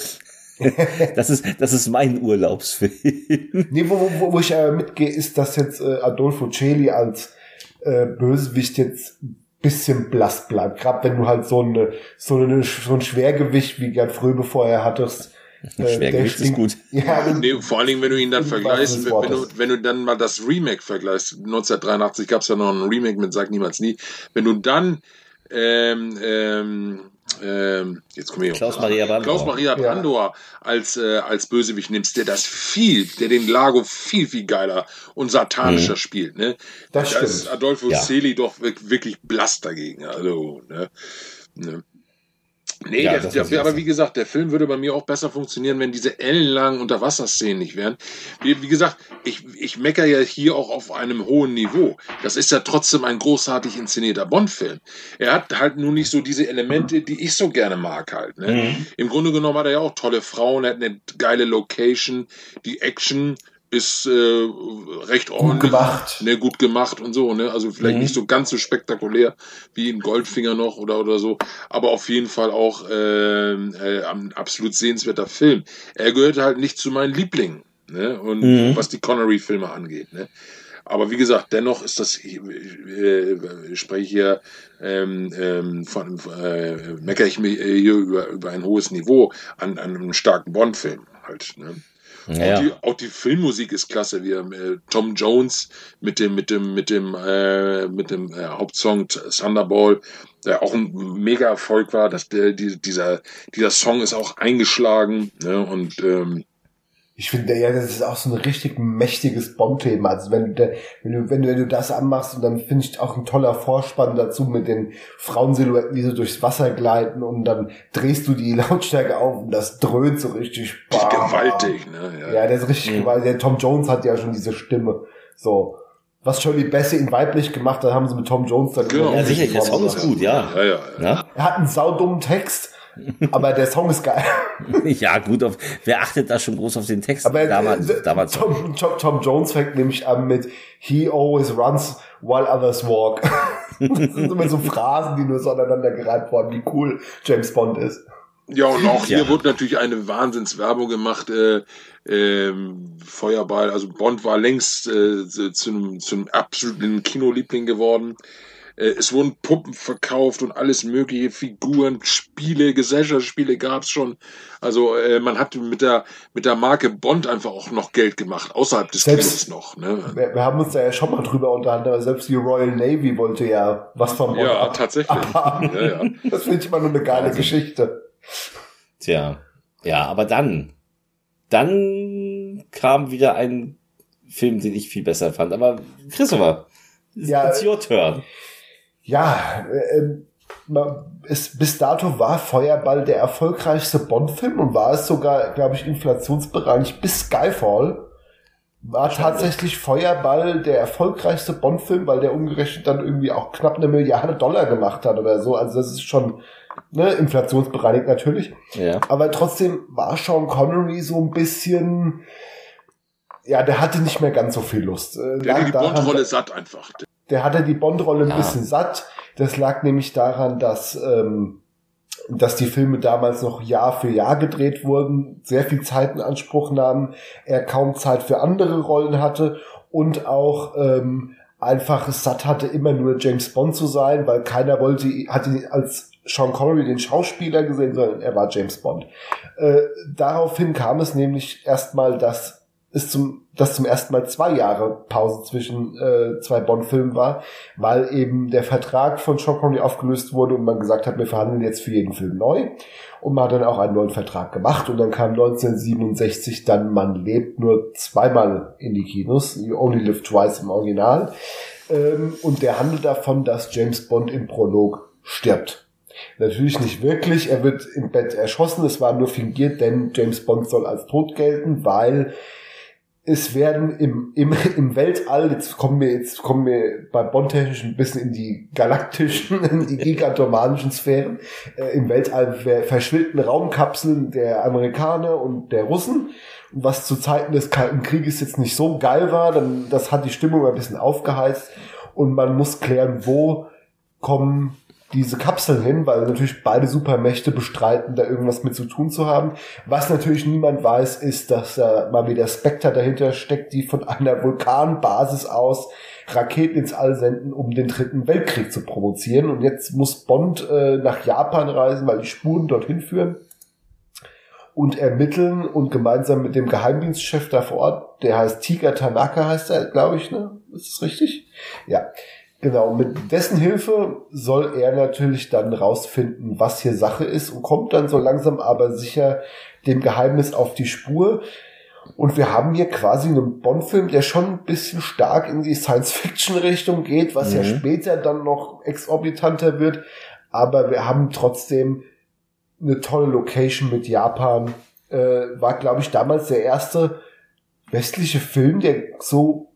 das ist, das ist mein Urlaubsfilm. Nee, wo, wo, wo ich äh, mitgehe, ist, dass jetzt äh, Adolfo Celi als äh, Bösewicht jetzt bisschen blass bleibt. Gerade wenn du halt so, eine, so, eine, so ein Schwergewicht wie Gerd Fröbe vorher hattest, äh, Schwergewicht ist gut. Ja, nee, vor allen Dingen, wenn du ihn dann vergleichst, wenn, wenn, du, wenn du dann mal das Remake vergleichst, 1983 gab es ja noch ein Remake mit Sag niemals nie, wenn du dann ähm, ähm, ähm, jetzt komme ich Klaus Maria Brandauer, Klaus Maria Brandauer ja. als äh, als Bösewicht nimmst, der das viel, der den Lago viel viel geiler und satanischer mhm. spielt, ne? Das da stimmt. ist Adolfo ja. Celi doch wirklich blass dagegen, also ne? ne? Nee, ja, der, der, aber wie gesagt, der Film würde bei mir auch besser funktionieren, wenn diese ellenlangen Unterwasserszenen nicht wären. Wie, wie gesagt, ich, ich mecker ja hier auch auf einem hohen Niveau. Das ist ja trotzdem ein großartig inszenierter Bond-Film. Er hat halt nur nicht so diese Elemente, die ich so gerne mag halt. Ne? Mhm. Im Grunde genommen hat er ja auch tolle Frauen, er hat eine geile Location, die Action ist äh, recht ordentlich. Gut gemacht. Ne, gut gemacht und so, ne? Also vielleicht mhm. nicht so ganz so spektakulär wie in Goldfinger noch oder oder so, aber auf jeden Fall auch äh, äh, ein absolut sehenswerter Film. Er gehört halt nicht zu meinen Lieblingen, ne? Und mhm. was die Connery-Filme angeht, ne? Aber wie gesagt, dennoch ist das, ich, äh, ich spreche hier ähm, ähm, von, äh, meckere ich mir hier über, über ein hohes Niveau an, an einem starken Bond-Film halt. Ne? Ja. Auch, die, auch die Filmmusik ist klasse. Wir äh, Tom Jones mit dem mit dem mit dem äh, mit dem äh, Hauptsong Thunderball, der auch ein mega Erfolg war. Dass der die, dieser dieser Song ist auch eingeschlagen ne? und ähm, ich finde, ja, das ist auch so ein richtig mächtiges Bomb-Thema. Also wenn du, wenn du, wenn du, wenn du das anmachst und dann finde ich auch ein toller Vorspann dazu mit den Frauensilhouetten, wie sie durchs Wasser gleiten und dann drehst du die Lautstärke auf und das dröhnt so richtig. Bam. Gewaltig, ne? Ja, ja der ist richtig mhm. gewaltig. Der Tom Jones hat ja schon diese Stimme. So. Was Shirley Bassey in weiblich gemacht hat, haben sie mit Tom Jones dann genau. Ja, sicher, der Song ist gut, ja. Ja, ja, ja. Er hat einen saudummen Text, aber der Song ist geil. ja, gut, auf, wer achtet da schon groß auf den Text? Aber damals, äh, damals Tom, Tom, Tom Jones fängt nämlich an mit He always runs while others walk. das sind immer so Phrasen, die nur so aneinander gereiht worden, wie cool James Bond ist. Ja, und auch hier Ja. wurde natürlich eine Wahnsinnswerbung gemacht. Äh, ähm, Feuerball, also Bond war längst äh, zu einem absoluten Kinoliebling geworden. Äh, es wurden Puppen verkauft und alles mögliche, Figuren, Spiele, Gesellschaftsspiele gab's schon. Also äh, man hat mit der mit der Marke Bond einfach auch noch Geld gemacht, außerhalb des Selbst- Kinos noch. Ne? Wir, wir haben uns da ja schon mal drüber unterhalten, aber selbst die Royal Navy wollte ja was vom Bond Ja, ab. tatsächlich. ja, ja. Das finde ich immer nur eine geile Wahnsinn. Geschichte. Tja. Ja, aber dann, dann kam wieder ein Film, den ich viel besser fand. Aber Christopher, Ja, it's your turn. Ja, äh, ähm, ma- es, bis dato war Feuerball der erfolgreichste Bond-Film und war es sogar, glaube ich, inflationsbereinigt bis Skyfall. War tatsächlich Feuerball der erfolgreichste Bond-Film, weil der umgerechnet dann irgendwie auch knapp eine Milliarde Dollar gemacht hat oder so. Also das ist schon ne, inflationsbereinigt natürlich. Ja. Aber trotzdem war Sean Connery so ein bisschen, ja, der hatte nicht mehr ganz so viel Lust. Äh, Der hat die Bond-Rolle satt einfach. Der hatte die Bond-Rolle ein Ah. bisschen satt. Das lag nämlich daran, dass, ähm, dass die Filme damals noch Jahr für Jahr gedreht wurden, sehr viel Zeit in Anspruch nahmen, er kaum Zeit für andere Rollen hatte und auch ähm, einfach satt hatte, immer nur James Bond zu sein, weil keiner wollte, hat ihn als Sean Connery den Schauspieler gesehen, sondern er war James Bond. Äh, daraufhin kam es nämlich erstmal, dass es zum, dass zum ersten Mal zwei Jahre Pause zwischen äh, zwei Bond-Filmen war, weil eben der Vertrag von Sean Connery aufgelöst wurde und man gesagt hat, wir verhandeln jetzt für jeden Film neu. Und man hat dann auch einen neuen Vertrag gemacht und dann kam 1967 dann Man lebt nur zweimal in die Kinos, You Only Live Twice im Original. Ähm, und der handelt davon, dass James Bond im Prolog stirbt. Natürlich nicht wirklich, er wird im Bett erschossen, es war nur fingiert, denn James Bond soll als tot gelten, weil es werden im, im, im Weltall, jetzt kommen wir, jetzt kommen wir bei Bond-technisch ein bisschen in die galaktischen, in die gigantomanischen Sphären. Äh, Im Weltall ver- verschwinden Raumkapseln der Amerikaner und der Russen. Was zu Zeiten des Kalten Krieges jetzt nicht so geil war, dann, das hat die Stimmung ein bisschen aufgeheizt. Und man muss klären, wo kommen diese Kapseln hin, weil natürlich beide Supermächte bestreiten, da irgendwas mit zu tun zu haben. Was natürlich niemand weiß, ist, dass da mal wieder Spectre dahinter steckt, die von einer Vulkanbasis aus Raketen ins All senden, um den dritten Weltkrieg zu provozieren. Und jetzt muss Bond äh, nach Japan reisen, weil die Spuren dorthin führen und ermitteln und gemeinsam mit dem Geheimdienstchef da vor Ort, der heißt Tiger Tanaka heißt er, glaube ich, ne? Ist das richtig? Ja. Genau, mit dessen Hilfe soll er natürlich dann rausfinden, was hier Sache ist und kommt dann so langsam aber sicher dem Geheimnis auf die Spur. Und wir haben hier quasi einen Bond-Film, der schon ein bisschen stark in die Science-Fiction-Richtung geht, was ja Mhm. später dann noch exorbitanter wird. Aber wir haben trotzdem eine tolle Location mit Japan. Äh, war, glaube ich, damals der erste westliche Film, der so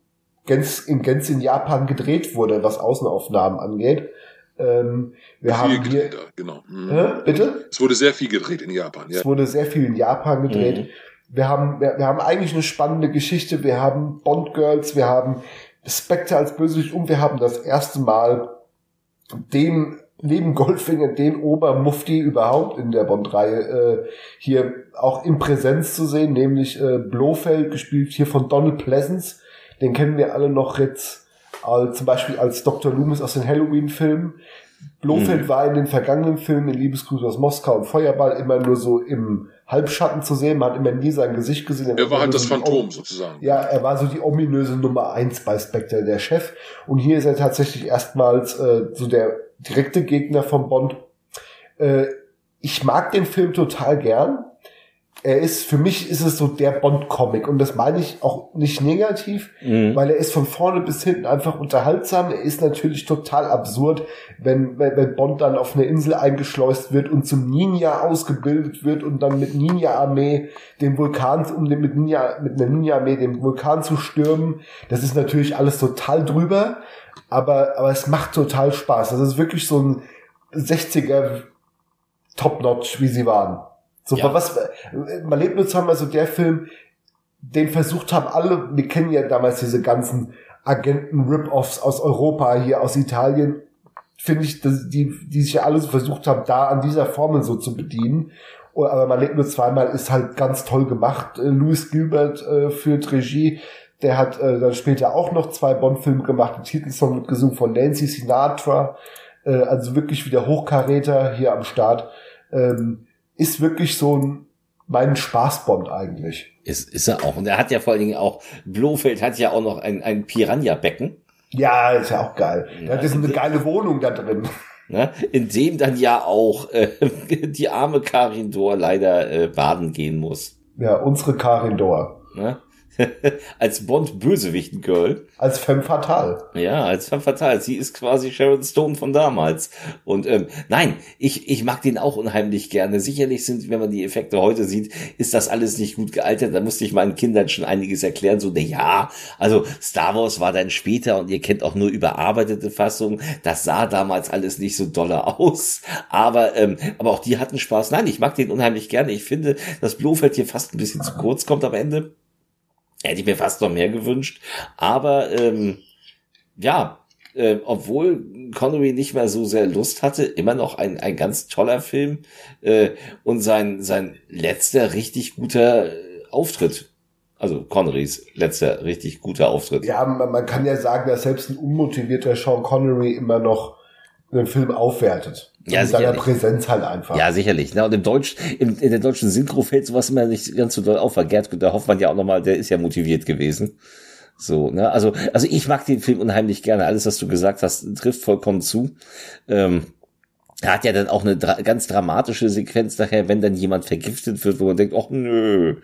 gänz, in Gänze in Japan gedreht wurde, was Außenaufnahmen angeht. Ähm, wir Viel haben hier, gedreht, genau. Mhm. Hä? bitte? Es wurde sehr viel gedreht in Japan, ja. Es wurde sehr viel in Japan gedreht. Mhm. Wir haben, wir, wir haben eigentlich eine spannende Geschichte. Wir haben Bond Girls, wir haben Spectre als Bösewicht und wir haben das erste Mal den neben Goldfinger den Obermufti überhaupt in der Bond-Reihe äh, hier auch in Präsenz zu sehen, nämlich äh, Blofeld, gespielt hier von Donald Pleasance. Den kennen wir alle noch jetzt als, zum Beispiel als Dr. Loomis aus den Halloween-Filmen. Blofeld Mhm. war in den vergangenen Filmen in Liebesgrüße aus Moskau und Feuerball immer nur so im Halbschatten zu sehen. Man hat immer nie sein Gesicht gesehen. Er war halt das so Phantom sozusagen. ja, er war so die ominöse Nummer eins bei Spectre, der Chef. Und hier ist er tatsächlich erstmals äh, so der direkte Gegner von Bond. Äh, ich mag den Film total gern. Er ist, für mich ist es so der Bond-Comic. Und das meine ich auch nicht negativ, Mhm. weil er ist von vorne bis hinten einfach unterhaltsam. Er ist natürlich total absurd, wenn, wenn, wenn Bond dann auf eine Insel eingeschleust wird und zum Ninja ausgebildet wird und dann mit Ninja-Armee den Vulkan, um den mit Ninja, mit einer Ninja-Armee den Vulkan zu stürmen. Das ist natürlich alles total drüber, aber, aber es macht total Spaß. Das ist wirklich so ein 60er top-notch, wie sie waren. So, ja. was, man lebt nur zweimal so der Film, den versucht haben alle, wir kennen ja damals diese ganzen Agenten-Rip-Offs aus Europa, hier aus Italien, finde ich, dass die, die sich ja alles versucht haben, da an dieser Formel so zu bedienen. Oh, aber man lebt nur zweimal, ist halt ganz toll gemacht. Äh, Louis Gilbert äh, führt Regie. Der hat äh, dann später auch noch zwei Bond-Filme gemacht. Der Titelsong wird gesungen von Nancy Sinatra. Äh, also wirklich wieder Hochkaräter hier am Start. Ähm, ist wirklich so ein mein Spaßbond eigentlich. Ist, ist er auch. Und er hat ja vor allen Dingen auch, Blofeld hat ja auch noch ein, ein Piranha-Becken. Ja, ist ja auch geil. Ja, das ist eine geile Wohnung da drin. Ne, in dem dann ja auch äh, die arme Karin Dor leider äh, baden gehen muss. Ja, unsere Karin Dor. Ne? als Bond-Bösewichten-Girl. Als Femme Fatale. Ja, als Femme Fatale. Sie ist quasi Sharon Stone von damals. Und ähm, nein, ich, ich mag den auch unheimlich gerne. Sicherlich sind, wenn man die Effekte heute sieht, ist das alles nicht gut gealtert. Da musste ich meinen Kindern schon einiges erklären. So, na ja, also Star Wars war dann später und ihr kennt auch nur überarbeitete Fassungen. Das sah damals alles nicht so dolle aus. Aber, ähm, aber auch die hatten Spaß. Nein, ich mag den unheimlich gerne. Ich finde, dass Blofeld hier fast ein bisschen zu kurz kommt am Ende. Hätte ich mir fast noch mehr gewünscht. Aber ähm, ja, äh, obwohl Connery nicht mehr so sehr Lust hatte, immer noch ein, ein ganz toller Film äh, und sein, sein letzter richtig guter Auftritt. Also Connerys letzter richtig guter Auftritt. Ja, man, man kann ja sagen, dass selbst ein unmotivierter Sean Connery immer noch den Film aufwertet. Ja, in seiner Präsenz halt einfach. Ja, sicherlich. Na, und im Deutsch, im, in der deutschen Synchro fällt sowas immer nicht ganz so doll auf, weil Gerd Günther Hoffmann ja auch nochmal, der ist ja motiviert gewesen. So, ne, also, also ich mag den Film unheimlich gerne. Alles, was du gesagt hast, trifft vollkommen zu. Ähm, er hat ja dann auch eine dra ganz dramatische Sequenz nachher, wenn dann jemand vergiftet wird, wo man denkt, ach nö,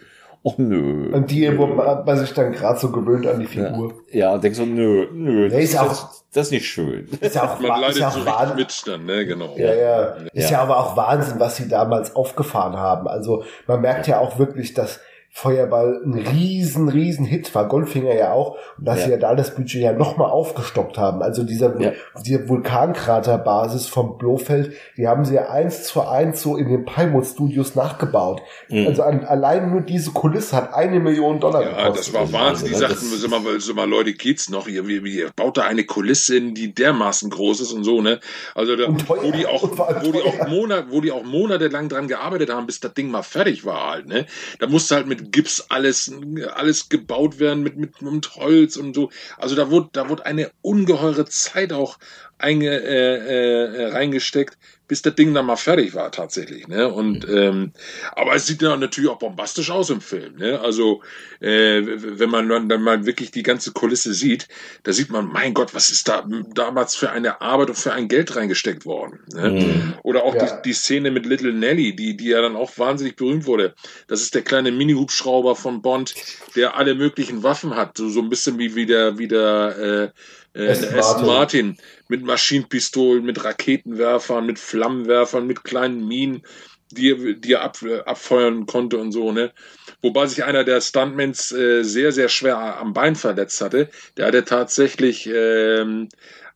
Oh nö. Und die, wo man sich dann gerade so gewöhnt an die Figur. Ja, ja denkt so, nö, nö. Ja, ist das, auch, das ist nicht schön. Ist ja auch, man leidet ist ja auch so Wahnsinn. mit dann, ne, genau. Ja, ja. Ist ja. ja aber auch Wahnsinn, was sie damals aufgefahren haben. Also man merkt ja auch wirklich, dass Feuerball ein riesen, riesen Hit war, Goldfinger ja auch, und dass ja. sie ja da das Budget ja nochmal aufgestockt haben. Also dieser, ja. diese Vulkankraterbasis vom Blofeld, die haben sie ja eins zu eins so in den Pinewood Studios nachgebaut. Mhm. Also an, allein nur diese Kulisse hat eine Million Dollar ja, gekostet. das war Wahnsinn. Die also, sagten, sag mal, sag mal, Leute, geht's noch? Ihr, ihr, ihr baut da eine Kulisse hin, die dermaßen groß ist und so, ne? Also da, teuer, wo die auch, wo die auch Monat, wo die auch monatelang dran gearbeitet haben, bis das Ding mal fertig war halt, ne? Da musste halt mit Gips alles, alles gebaut werden mit, mit, mit Holz und so. Also da wurde, da wurde eine ungeheure Zeit auch einge, äh, äh, reingesteckt, bis das Ding dann mal fertig war tatsächlich. Ne? Und mhm. ähm, aber es sieht dann natürlich auch bombastisch aus im Film. Ne? Also äh, wenn man dann mal wirklich die ganze Kulisse sieht, da sieht man, mein Gott, was ist da damals für eine Arbeit und für ein Geld reingesteckt worden. Ne? Mhm. Oder auch ja. die, die Szene mit Little Nelly, die die ja dann auch wahnsinnig berühmt wurde. Das ist der kleine Mini-Hubschrauber von Bond, der alle möglichen Waffen hat, so so ein bisschen wie wie der wie der äh, äh, Aston Martin. Martin mit Maschinenpistolen, mit Raketenwerfern, mit Flammenwerfern, mit kleinen Minen, die, die er ab, abfeuern konnte und so, ne? Wobei sich einer der Stuntmans äh, sehr, sehr schwer am Bein verletzt hatte. Der hatte tatsächlich ähm,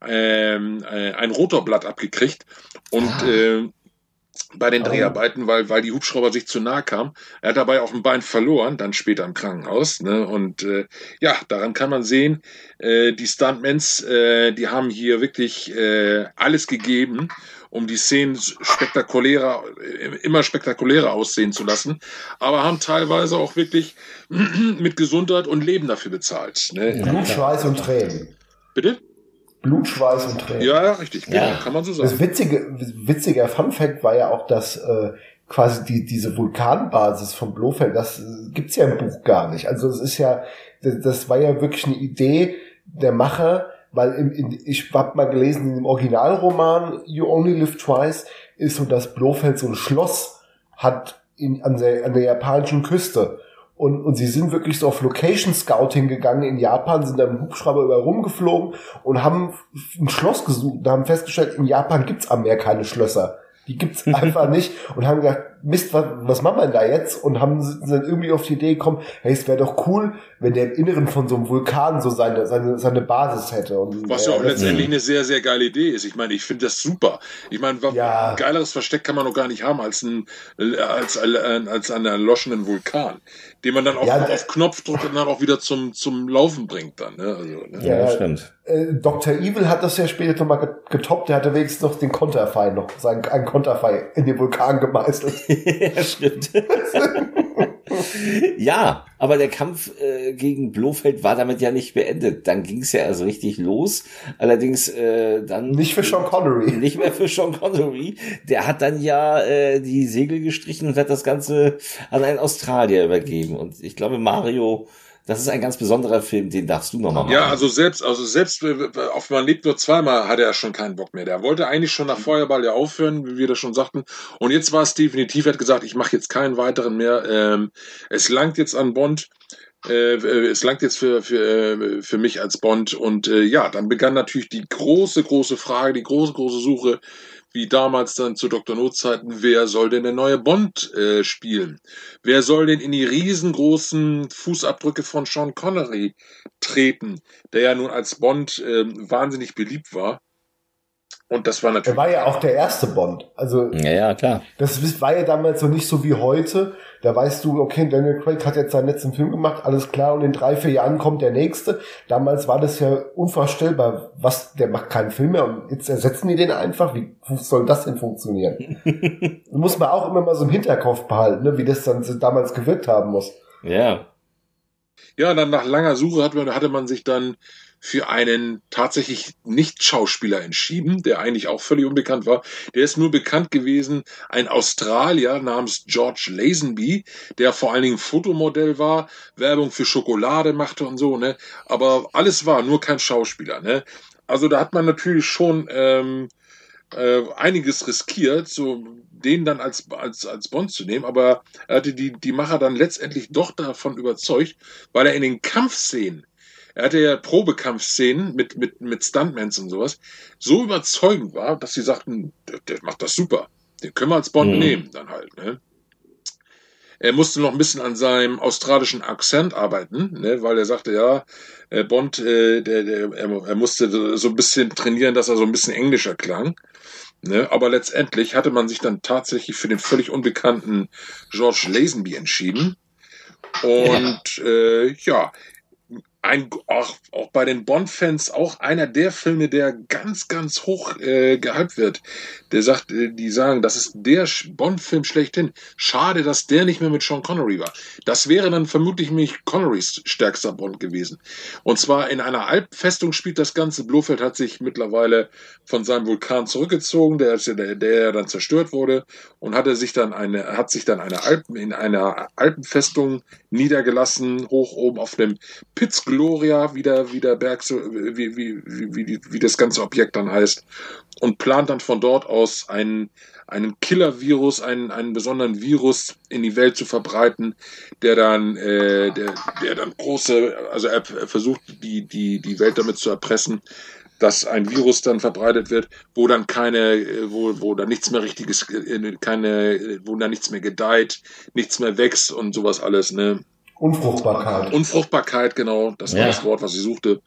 ähm, äh, ein Rotorblatt abgekriegt und ah. äh, bei den Dreharbeiten, weil, weil die Hubschrauber sich zu nah kamen. Er hat dabei auch ein Bein verloren, dann später im Krankenhaus. Ne? Und äh, ja, daran kann man sehen, äh, die Stuntmans, äh, die haben hier wirklich äh, alles gegeben, um die Szenen spektakulärer, äh, immer spektakulärer aussehen zu lassen, aber haben teilweise auch wirklich mit Gesundheit und Leben dafür bezahlt. Ne? Blut, Schweiß und Tränen. Bitte? Blut, Schweiß und Tränen. Ja, richtig, genau, ja. kann man so sagen. Das witzige, witziger Fun Fact war ja auch, dass äh, quasi die, diese Vulkanbasis von Blofeld, das äh, gibt's ja im Buch gar nicht. Also es ist ja, das, das war ja wirklich eine Idee der Macher, weil im, in, ich habe mal gelesen, in dem Originalroman You Only Live Twice ist so, dass Blofeld so ein Schloss hat in, an, der, an der japanischen Küste. Und, und sie sind wirklich so auf Location Scouting gegangen in Japan, sind da im Hubschrauber über rumgeflogen und haben ein Schloss gesucht und haben festgestellt, in Japan gibt's am Meer keine Schlösser. Die gibt's einfach nicht und haben gesagt, Mist, was, was machen wir denn da jetzt? Und haben sind dann irgendwie auf die Idee gekommen, hey, es wäre doch cool, wenn der im Inneren von so einem Vulkan so seine, seine, seine Basis hätte. Und, was ja auch letztendlich eine sehr, sehr geile Idee ist. Ich meine, ich finde das super. Ich meine, ja. ein geileres Versteck kann man noch gar nicht haben als ein, als, als, als einen erloschenen Vulkan, den man dann auch ja, auf Knopfdruck dann auch wieder zum, zum Laufen bringt dann. Ne? Also, ne? Ja, ja, stimmt. Äh, Dr. Evil hat das ja später nochmal getoppt, der hatte wenigstens noch den Konterfei noch, seinen, einen Konterfei in den Vulkan gemeißelt. ja, stimmt. ja, aber der Kampf äh, gegen Blofeld war damit ja nicht beendet. Dann ging es ja also richtig los. Allerdings äh, dann nicht für Sean Connery. Nicht mehr für Sean Connery. Der hat dann ja äh, die Segel gestrichen und hat das Ganze an einen Australier übergeben. Und ich glaube Mario das ist ein ganz besonderer Film, den darfst du nochmal machen. Ja, also selbst, also selbst äh, auf Man lebt nur zweimal hatte er schon keinen Bock mehr. Der wollte eigentlich schon nach mhm. Feuerball ja aufhören, wie wir das schon sagten. Und jetzt war es definitiv, er hat gesagt, ich mache jetzt keinen weiteren mehr. Ähm, es langt jetzt an Bond. Äh, äh, es langt jetzt für, für, äh, für mich als Bond. Und äh, ja, dann begann natürlich die große, große Frage, die große, große Suche wie damals dann zu Dr. Notzeiten, wer soll denn der neue Bond äh, spielen? Wer soll denn in die riesengroßen Fußabdrücke von Sean Connery treten, der ja nun als Bond äh, wahnsinnig beliebt war? Und das war natürlich. Er war ja auch der erste Bond. Also. Ja, ja, klar. Das war ja damals noch nicht so wie heute. Da weißt du, okay, Daniel Craig hat jetzt seinen letzten Film gemacht, alles klar, und in drei, vier Jahren kommt der nächste. Damals war das ja unvorstellbar. Was, der macht keinen Film mehr und jetzt ersetzen die den einfach. Wie soll das denn funktionieren? muss man auch immer mal so im Hinterkopf behalten, ne, wie das dann damals gewirkt haben muss. Ja. Ja, dann nach langer Suche hatte man sich dann für einen tatsächlich Nicht-Schauspieler entschieden, der eigentlich auch völlig unbekannt war. Der ist nur bekannt gewesen, ein Australier namens George Lazenby, der vor allen Dingen Fotomodell war, Werbung für Schokolade machte und so, ne? Aber alles war, nur kein Schauspieler, ne? Also da hat man natürlich schon ähm, äh, einiges riskiert, so den dann als, als, als Bond zu nehmen, aber er hatte die, die Macher dann letztendlich doch davon überzeugt, weil er in den Kampfszenen er hatte ja Probekampfszenen mit, mit, mit Stuntmans und sowas, so überzeugend war, dass sie sagten, der, der macht das super. Den können wir als Bond mhm. nehmen, dann halt, ne? Er musste noch ein bisschen an seinem australischen Akzent arbeiten, ne, weil er sagte, ja, äh, Bond, äh, der, der, er, er musste so ein bisschen trainieren, dass er so ein bisschen englischer klang. Ne, aber letztendlich hatte man sich dann tatsächlich für den völlig unbekannten George Lazenby entschieden. Und ja, äh, ja ein, auch, auch bei den Bond-Fans auch einer der Filme, der ganz, ganz hoch äh, gehypt wird. Der sagt, äh, die sagen, das ist der Bond-Film schlechthin. Schade, dass der nicht mehr mit Sean Connery war. Das wäre dann vermutlich mich Connerys stärkster Bond gewesen. Und zwar in einer Alpfestung spielt das Ganze. Blofeld hat sich mittlerweile von seinem Vulkan zurückgezogen, der, der, der dann zerstört wurde, und hatte sich dann eine, hat sich dann eine Alpen, in einer Alpenfestung niedergelassen, hoch oben auf dem Pitzgl Gloria, wie der, wie der Berg, wie, wie, wie, wie, das ganze Objekt dann heißt, und plant dann von dort aus einen, einen Killer-Virus, einen, einen besonderen Virus in die Welt zu verbreiten, der dann, äh, der, der dann große, also er versucht die, die, die Welt damit zu erpressen, dass ein Virus dann verbreitet wird, wo dann keine, wo, wo da nichts mehr richtiges, äh, keine, wo da nichts mehr gedeiht, nichts mehr wächst und sowas alles, ne? Unfruchtbarkeit. Unfruchtbarkeit, genau, das war ja. das Wort, was ich suchte.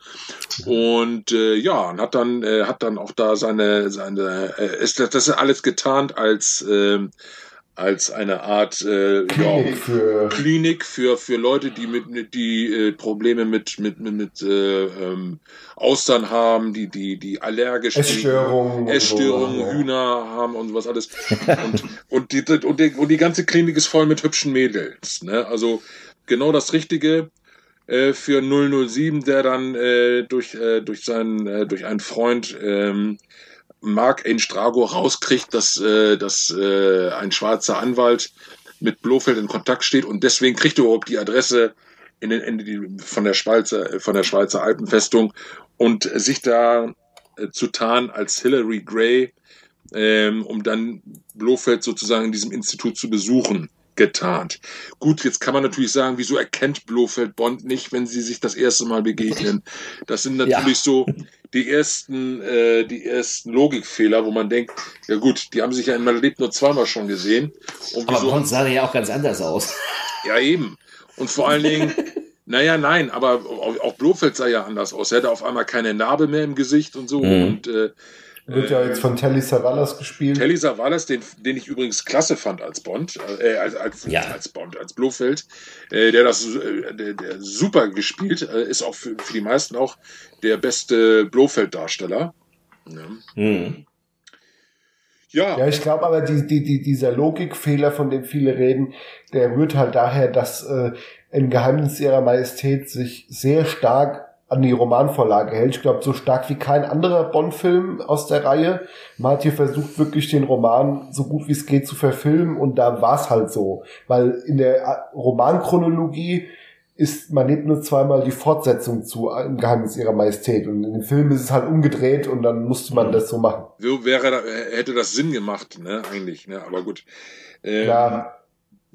Und äh, ja, und hat dann äh, hat dann auch da seine seine äh, ist das, das ist alles getarnt als äh, als eine Art äh, Klinik, ja, für Klinik für für Leute, die mit die äh, Probleme mit mit mit, mit äh, ähm, Austern haben, die die die allergisch Essstörungen, Essstörungen, so, Hühner ja. haben und sowas alles und und die, und die und die ganze Klinik ist voll mit hübschen Mädels, ne? Also genau das Richtige äh, für 007, der dann äh, durch, äh, durch, seinen, äh, durch einen Freund ähm, Mark Strago rauskriegt, dass, äh, dass äh, ein schwarzer Anwalt mit Blofeld in Kontakt steht und deswegen kriegt er überhaupt die Adresse in den, in die, von der Schweizer, von der Schweizer Alpenfestung und sich da äh, zu tarnen als Hillary Gray, ähm, um dann Blofeld sozusagen in diesem Institut zu besuchen getarnt. Gut, jetzt kann man natürlich sagen, wieso erkennt Blofeld Bond nicht, wenn sie sich das erste Mal begegnen? Das sind natürlich ja. so die ersten, äh, die ersten Logikfehler, wo man denkt, ja gut, die haben sich ja in meinem Leben nur zweimal schon gesehen. Und aber Bond sah ja auch ganz anders aus. Ja, eben. Und vor allen Dingen, naja, nein, aber auch Blofeld sah ja anders aus. Er hatte auf einmal keine Narbe mehr im Gesicht und so. Mhm. Und äh, wird ja jetzt von Telly Savalas gespielt. Telly Savalas, den, den ich übrigens klasse fand als Bond, äh, als, als, ja. als Bond, als Blofeld, äh, der das äh, der, der super gespielt, äh, ist auch für, für die meisten auch der beste Blofeld-Darsteller. Ja. Mhm. Ja. ja, ich glaube aber, die, die, die, dieser Logikfehler, von dem viele reden, der rührt halt daher, dass äh, ein Geheimnis ihrer Majestät sich sehr stark an die Romanvorlage hält. Ich glaube, so stark wie kein anderer Bond-Film aus der Reihe. Man hat hier versucht, wirklich den Roman so gut wie es geht zu verfilmen und da war es halt so. Weil in der Romanchronologie ist man lebt nur zweimal die Fortsetzung zu im Geheimnis ihrer Majestät und in dem Film ist es halt umgedreht und dann musste man das so machen. So wäre hätte das Sinn gemacht, ne, eigentlich, ne, aber gut. Ähm, ja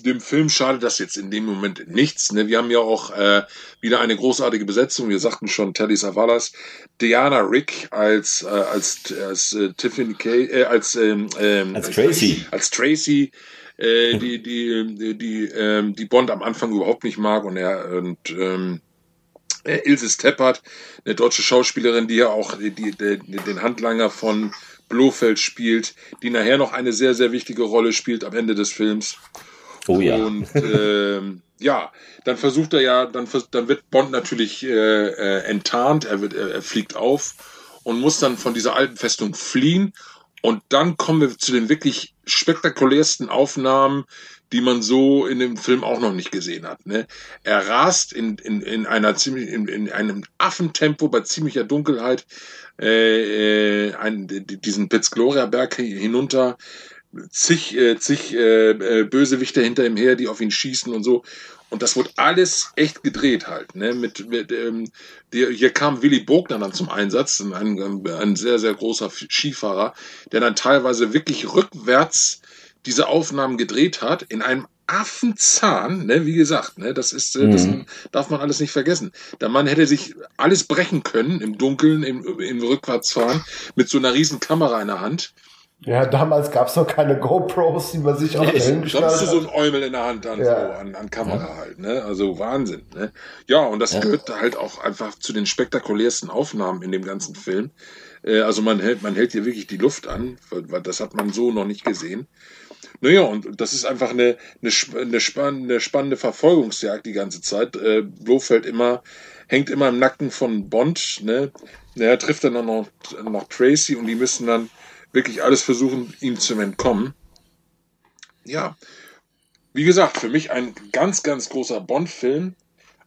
dem Film schadet das jetzt in dem Moment nichts. Ne? Wir haben ja auch äh, wieder eine großartige Besetzung. Wir sagten schon Telly Savalas, Diana Rick als äh, als als äh, Tiffany Kay, äh, als ähm, ähm, als Tracy, als Tracy, äh, die die die die, ähm, die Bond am Anfang überhaupt nicht mag und er und ähm, äh, Ilse Steppert, eine deutsche Schauspielerin, die ja auch die, die, die, den Handlanger von Blofeld spielt, die nachher noch eine sehr, sehr wichtige Rolle spielt am Ende des Films. Oh ja. Und ähm, ja, dann versucht er ja, dann, dann wird Bond natürlich äh, äh, enttarnt, er, wird, er, fliegt auf und muss dann von dieser alten Festung fliehen. Und dann kommen wir zu den wirklich spektakulärsten Aufnahmen, die man so in dem Film auch noch nicht gesehen hat. Ne? Er rast in, in, in einer ziemlich in, in einem Affentempo bei ziemlicher Dunkelheit äh, äh, ein, diesen Piz-Gloria Berg hinunter zig, äh, zig äh, äh, Bösewichte hinter ihm her, die auf ihn schießen und so. Und das wurde alles echt gedreht halt. Ne? Mit, mit ähm, die, hier kam Willy Bogner dann zum Einsatz, ein, ein sehr, sehr großer Skifahrer, der dann teilweise wirklich rückwärts diese Aufnahmen gedreht hat, in einem Affenzahn, ne, wie gesagt, ne, das ist, äh, das mhm. darf man alles nicht vergessen. Der Mann hätte sich alles brechen können im Dunkeln, im, im Rückwärtsfahren, mit so einer riesen Kamera in der Hand. Ja, damals gab's noch keine GoPros, die man sich auch Da hast du so ein Eumel in der Hand an, ja. so, an, an Kamera ja. halt, ne? Also Wahnsinn, ne? Ja, und das ja. gehört halt auch einfach zu den spektakulärsten Aufnahmen in dem ganzen Film. Äh, also man hält, man hält hier wirklich die Luft an, weil das hat man so noch nicht gesehen. Naja, und das ist einfach eine, eine, eine, spannende, spannende Verfolgungsjagd die ganze Zeit. Äh, Blofeld immer, hängt immer im Nacken von Bond, ne? Er trifft dann noch, noch Tracy und die müssen dann wirklich alles versuchen, ihm zu entkommen. Ja, wie gesagt, für mich ein ganz, ganz großer Bond-Film,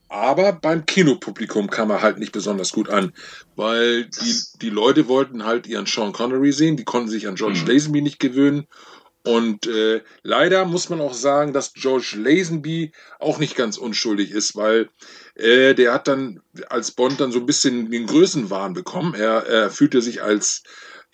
aber beim Kinopublikum kam er halt nicht besonders gut an, weil die, die Leute wollten halt ihren Sean Connery sehen, die konnten sich an George mhm. Lazenby nicht gewöhnen. Und äh, leider muss man auch sagen, dass George Lazenby auch nicht ganz unschuldig ist, weil äh, der hat dann als Bond dann so ein bisschen den Größenwahn bekommen. Er, er fühlte sich als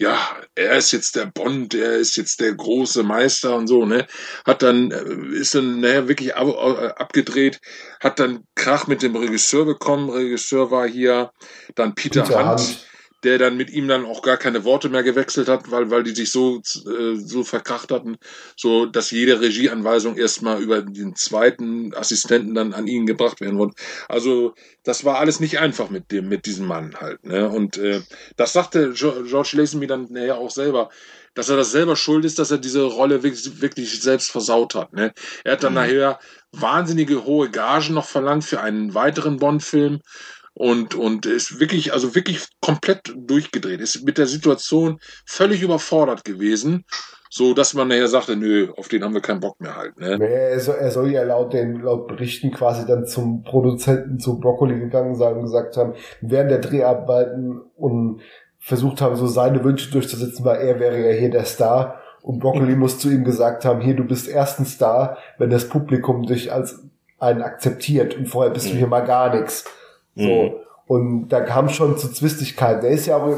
ja, er ist jetzt der Bond, er ist jetzt der große Meister und so, ne? Hat dann, äh, ist dann, naja, wirklich ab, äh, abgedreht, hat dann Krach mit dem Regisseur bekommen. Regisseur war hier dann Peter, Peter Hunt. Hunt der dann mit ihm dann auch gar keine Worte mehr gewechselt hat, weil, weil die sich so, äh, so verkracht hatten, so dass jede Regieanweisung erstmal über den zweiten Assistenten dann an ihn gebracht werden wurde. Also das war alles nicht einfach mit dem, mit diesem Mann halt. Ne? Und äh, das sagte George Lazenby dann nachher auch selber, dass er das selber schuld ist, dass er diese Rolle wirklich, wirklich selbst versaut hat. Ne? Er hat dann mhm. nachher wahnsinnige hohe Gagen noch verlangt für einen weiteren Bond-Film und, und ist wirklich, also wirklich komplett durchgedreht, ist mit der Situation völlig überfordert gewesen, so dass man nachher sagte, nö, auf den haben wir keinen Bock mehr halt. Ne? Er, soll, er soll ja laut den laut Berichten quasi dann zum Produzenten zu Broccoli gegangen sein und gesagt haben, während der Dreharbeiten und versucht haben, so seine Wünsche durchzusetzen, weil er wäre ja hier der Star. Und Broccoli muss zu ihm gesagt haben, hier, du bist erstens Star, wenn das Publikum dich als einen akzeptiert und vorher bist du hier mal gar nichts. So. Mhm. Und da kam schon zu Zwistigkeiten. Er ist ja auch,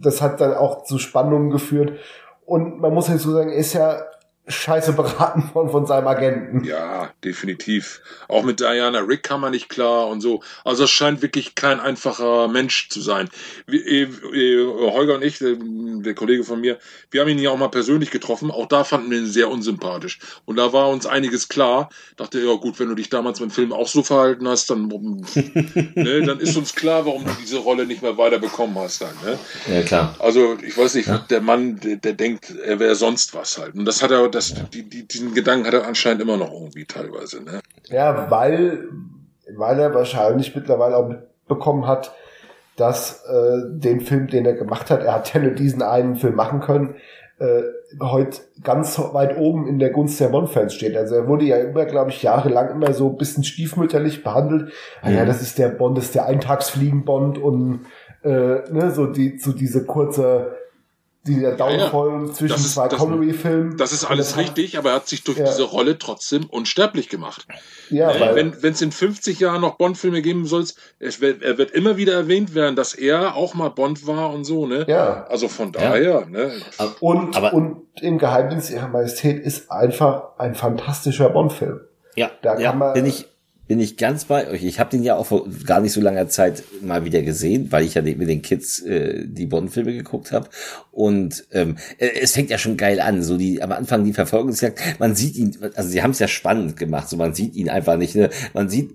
das hat dann auch zu Spannungen geführt. Und man muss halt so sagen, er ist ja scheiße beraten von, von seinem Agenten. Ja, definitiv. Auch mit Diana Rick kam man nicht klar und so. Also es scheint wirklich kein einfacher Mensch zu sein. Wie, äh, äh, Holger und ich, äh, der Kollege von mir, wir haben ihn ja auch mal persönlich getroffen. Auch da fanden wir ihn sehr unsympathisch. Und da war uns einiges klar. Dachte, ja gut, wenn du dich damals beim Film auch so verhalten hast, dann, ne, dann ist uns klar, warum du diese Rolle nicht mehr weiter bekommen hast. Dann, ne? Ja, klar. Also ich weiß nicht, ja. der Mann, der, der denkt, er wäre sonst was halt. Und das hat er das, die, die, diesen Gedanken hat er anscheinend immer noch irgendwie teilweise. Ne? Ja, weil, weil er wahrscheinlich mittlerweile auch mitbekommen hat, dass äh, den Film, den er gemacht hat, er hat ja nur diesen einen Film machen können, äh, heute ganz weit oben in der Gunst der Bond-Fans steht. Also er wurde ja immer, glaube ich, jahrelang immer so ein bisschen stiefmütterlich behandelt. Ah, ja, das ist der Bond, das ist der Eintagsfliegen-Bond und äh, ne, so die so diese kurze dieser Downfall ja, ja. zwischen ist, zwei Connery-Filmen. Das ist alles richtig, aber er hat sich durch ja. diese Rolle trotzdem unsterblich gemacht. Ja, äh, wenn es in 50 Jahren noch Bond-Filme geben soll, er wird, er wird immer wieder erwähnt werden, dass er auch mal Bond war und so, ne? Ja. Also von daher, ne? Und, aber, und im Geheimdienst ihrer Majestät ist einfach ein fantastischer Bond-Film. Ja, da kann man, bin ich, bin ich ganz bei euch. Ich habe den ja auch vor gar nicht so langer Zeit mal wieder gesehen, weil ich ja mit den Kids äh, die Bond-Filme geguckt habe. Und ähm, äh, es fängt ja schon geil an. So die am Anfang die Verfolgungsjagd, man sieht ihn, also sie haben es ja spannend gemacht. So man sieht ihn einfach nicht. Ne? Man sieht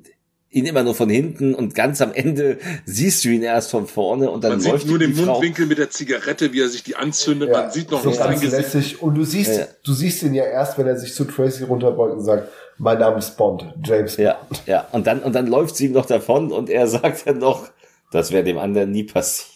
ihn immer nur von hinten und ganz am Ende siehst du ihn erst von vorne und dann man läuft sieht nur den Mundwinkel mit der Zigarette, wie er sich die anzündet. Ja, man sieht noch so nicht sein Gesicht. Und du siehst, ja. du siehst ihn ja erst, wenn er sich zu Tracy runterbeugt und sagt, mein Name ist Bond, James Bond. Ja, ja. Und dann, und dann läuft sie ihm noch davon und er sagt dann noch, das wäre dem anderen nie passiert.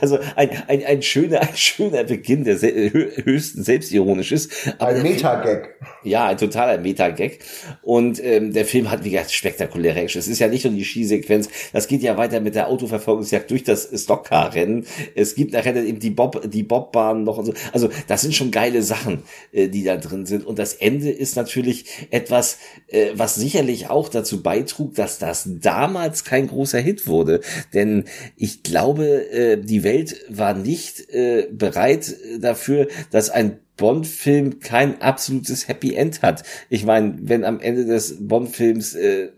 Also ein, ein, ein schöner, ein schöner Beginn, der höchsten selbstironisch ist. Aber ein Metagag. Ja, ein totaler Metagag. Und ähm, der Film hat, wie gesagt, spektakuläre Action. Es ist ja nicht nur die Skisequenz, das geht ja weiter mit der Autoverfolgungsjagd durch das Stockcar-Rennen. Es gibt nachher dann eben die Bob, die Bobbahn noch und so. Also das sind schon geile Sachen, äh, die da drin sind. Und das Ende ist natürlich etwas, äh, was sicherlich auch dazu beitrug, dass das damals kein großer Hit wurde denn ich glaube, äh, die Welt war nicht äh, bereit dafür, dass ein Bond-Film kein absolutes Happy End hat. Ich meine, wenn am Ende des Bond-Films äh,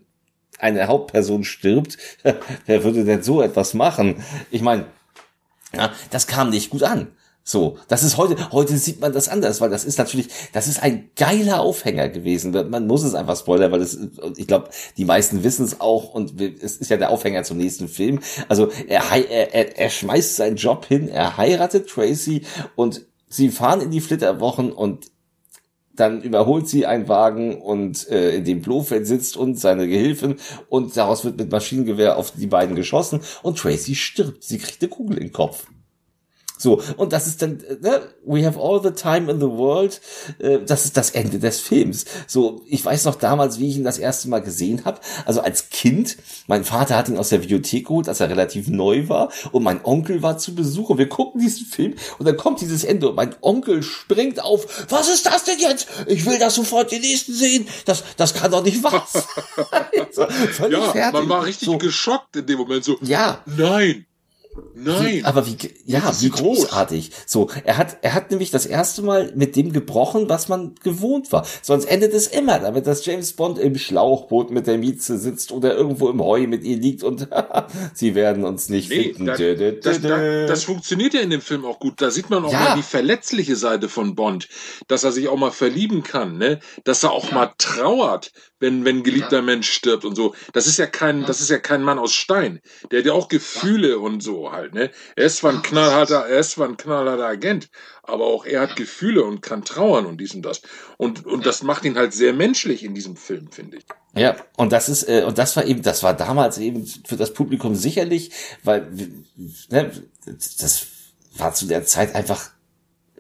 eine Hauptperson stirbt, wer würde denn so etwas machen? Ich meine, ja, das kam nicht gut an. So, das ist heute, heute sieht man das anders, weil das ist natürlich, das ist ein geiler Aufhänger gewesen. Man muss es einfach spoilern, weil es, ich glaube, die meisten wissen es auch und es ist ja der Aufhänger zum nächsten Film. Also er, er, er, schmeißt seinen Job hin, er heiratet Tracy und sie fahren in die Flitterwochen und dann überholt sie einen Wagen und äh, in dem Blofeld sitzt und seine Gehilfin und daraus wird mit Maschinengewehr auf die beiden geschossen und Tracy stirbt. Sie kriegt eine Kugel in den Kopf. So, und das ist dann, ne, we have all the time in the world, äh, das ist das Ende des Films. So, ich weiß noch damals, wie ich ihn das erste Mal gesehen habe, also als Kind, mein Vater hat ihn aus der Videothek geholt, als er relativ neu war, und mein Onkel war zu Besuch, und wir gucken diesen Film, und dann kommt dieses Ende, und mein Onkel springt auf, was ist das denn jetzt? Ich will das sofort den nächsten sehen, das, das kann doch nicht wahr sein. so, ja, fertig. man war richtig so, geschockt in dem Moment, so, ja. nein, Nein. Wie, aber wie, ja, wie großartig. So, er hat, er hat nämlich das erste Mal mit dem gebrochen, was man gewohnt war. Sonst endet es immer damit, dass James Bond im Schlauchboot mit der Mieze sitzt oder irgendwo im Heu mit ihr liegt und sie werden uns nicht nee, finden. Da, das, da, das, funktioniert ja in dem Film auch gut. Da sieht man auch ja. mal die verletzliche Seite von Bond, dass er sich auch mal verlieben kann, ne? Dass er auch ja. mal trauert, wenn, wenn ein geliebter ja. Mensch stirbt und so. Das ist ja kein, das ist ja kein Mann aus Stein. Der hat ja auch Gefühle und so halt, ne? Er ist zwar ein knallharter, er ist zwar ein knallharter Agent, aber auch er hat Gefühle und kann trauern und dies und das. Und, und das macht ihn halt sehr menschlich in diesem Film, finde ich. Ja, und das ist, äh, und das war eben, das war damals eben für das Publikum sicherlich, weil, ne, das war zu der Zeit einfach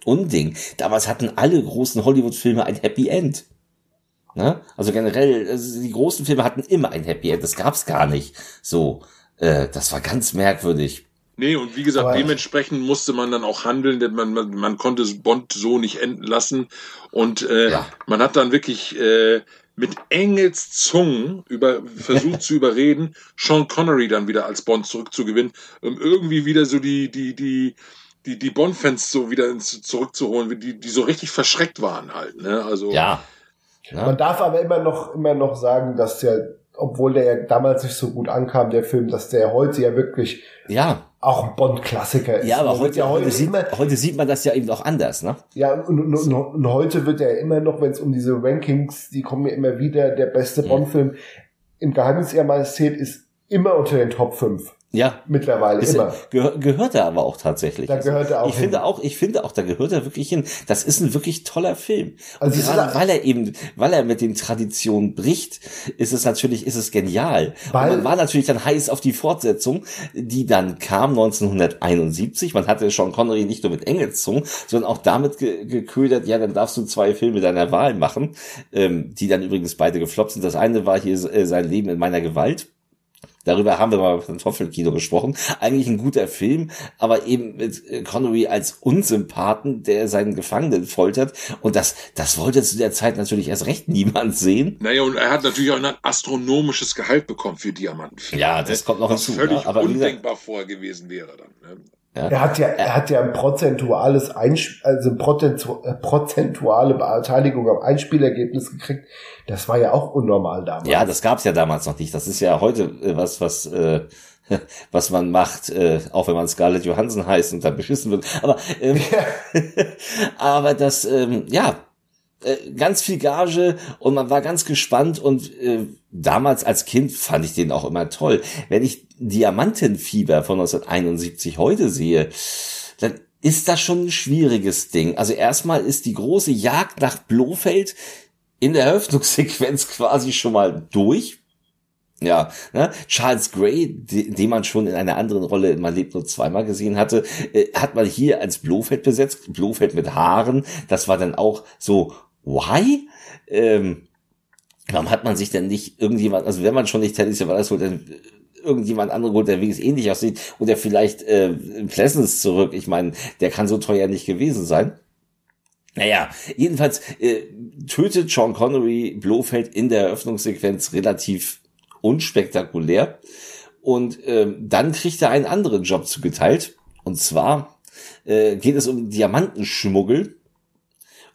Unding. Damals hatten alle großen Hollywood-Filme ein Happy End. Ne? Also generell, also die großen Filme hatten immer ein Happy End, das gab's gar nicht. So, äh, das war ganz merkwürdig. Nee, und wie gesagt, Aber dementsprechend musste man dann auch handeln, denn man, man, man konnte Bond so nicht enden lassen. Und äh, ja. man hat dann wirklich äh, mit Engels Zungen über, versucht zu überreden, Sean Connery dann wieder als Bond zurückzugewinnen, um irgendwie wieder so die, die, die, die, die Bond-Fans so wieder ins, zurückzuholen, die, die so richtig verschreckt waren halt, ne? Also. Ja. Ja. Man darf aber immer noch, immer noch sagen, dass der, obwohl der ja damals nicht so gut ankam, der Film, dass der heute ja wirklich ja. auch ein Bond-Klassiker ist. Ja, aber heute, ja heute, heute, sieht, immer, heute sieht man das ja eben auch anders, ne? Ja, und, und, und, und heute wird er immer noch, wenn es um diese Rankings, die kommen ja immer wieder, der beste. Bond-Film im Geheimnis ihrer Majestät ist immer unter den Top 5. Ja. Mittlerweile ist immer. Gehör, gehört er aber auch tatsächlich. Da gehört er auch ich hin. finde auch, ich finde auch, da gehört er wirklich hin. Das ist ein wirklich toller Film. Und also gerade weil er eben, weil er mit den Traditionen bricht, ist es natürlich, ist es genial. Weil Und man war natürlich dann heiß auf die Fortsetzung, die dann kam 1971. Man hatte Sean Connery nicht nur mit Engelszungen, sondern auch damit ge geködert, ja, dann darfst du zwei Filme deiner Wahl machen, ähm, die dann übrigens beide gefloppt sind. Das eine war hier äh, sein Leben in meiner Gewalt Darüber haben wir mal beim Toffelkino gesprochen. Eigentlich ein guter Film, aber eben mit Connery als Unsympathen, der seinen Gefangenen foltert. Und das, das wollte zu der Zeit natürlich erst recht niemand sehen. Naja, und er hat natürlich auch ein astronomisches Gehalt bekommen für Diamanten. Ja, das kommt noch hinzu. Völlig ne? aber undenkbar vorher gewesen wäre dann. Ne? Ja. Er hat ja, er hat ja ein prozentuales Einsp also äh, prozentuale Beteiligung am Einspielergebnis gekriegt. Das war ja auch unnormal damals. Ja, das gab's ja damals noch nicht. Das ist ja heute äh, was, was, äh, was man macht, äh, auch wenn man Scarlett Johansson heißt und dann beschissen wird. Aber, ähm, ja. aber das, ähm, ja, äh, ganz viel Gage und man war ganz gespannt und äh, damals als Kind fand ich den auch immer toll. Wenn ich Diamantenfieber von 1971 heute sehe, dann ist das schon ein schwieriges Ding. Also erstmal ist die große Jagd nach Blofeld in der Eröffnungssequenz quasi schon mal durch. Ja, ne? Charles Gray, den man schon in einer anderen Rolle in Man lebt nur zweimal gesehen hatte, äh, hat man hier als Blofeld besetzt, Blofeld mit Haaren. Das war dann auch so, why? Ähm, warum hat man sich denn nicht irgendjemand, also wenn man schon nicht Tennis Wallace holt, dann irgendjemand anderen holt, der wenigstens ähnlich aussieht oder vielleicht äh, Pleasance zurück. Ich meine, der kann so teuer nicht gewesen sein. Naja, jedenfalls äh, tötet Sean Connery Blofeld in der Eröffnungssequenz relativ unspektakulär. Und ähm, dann kriegt er einen anderen Job zugeteilt. Und zwar äh, geht es um Diamantenschmuggel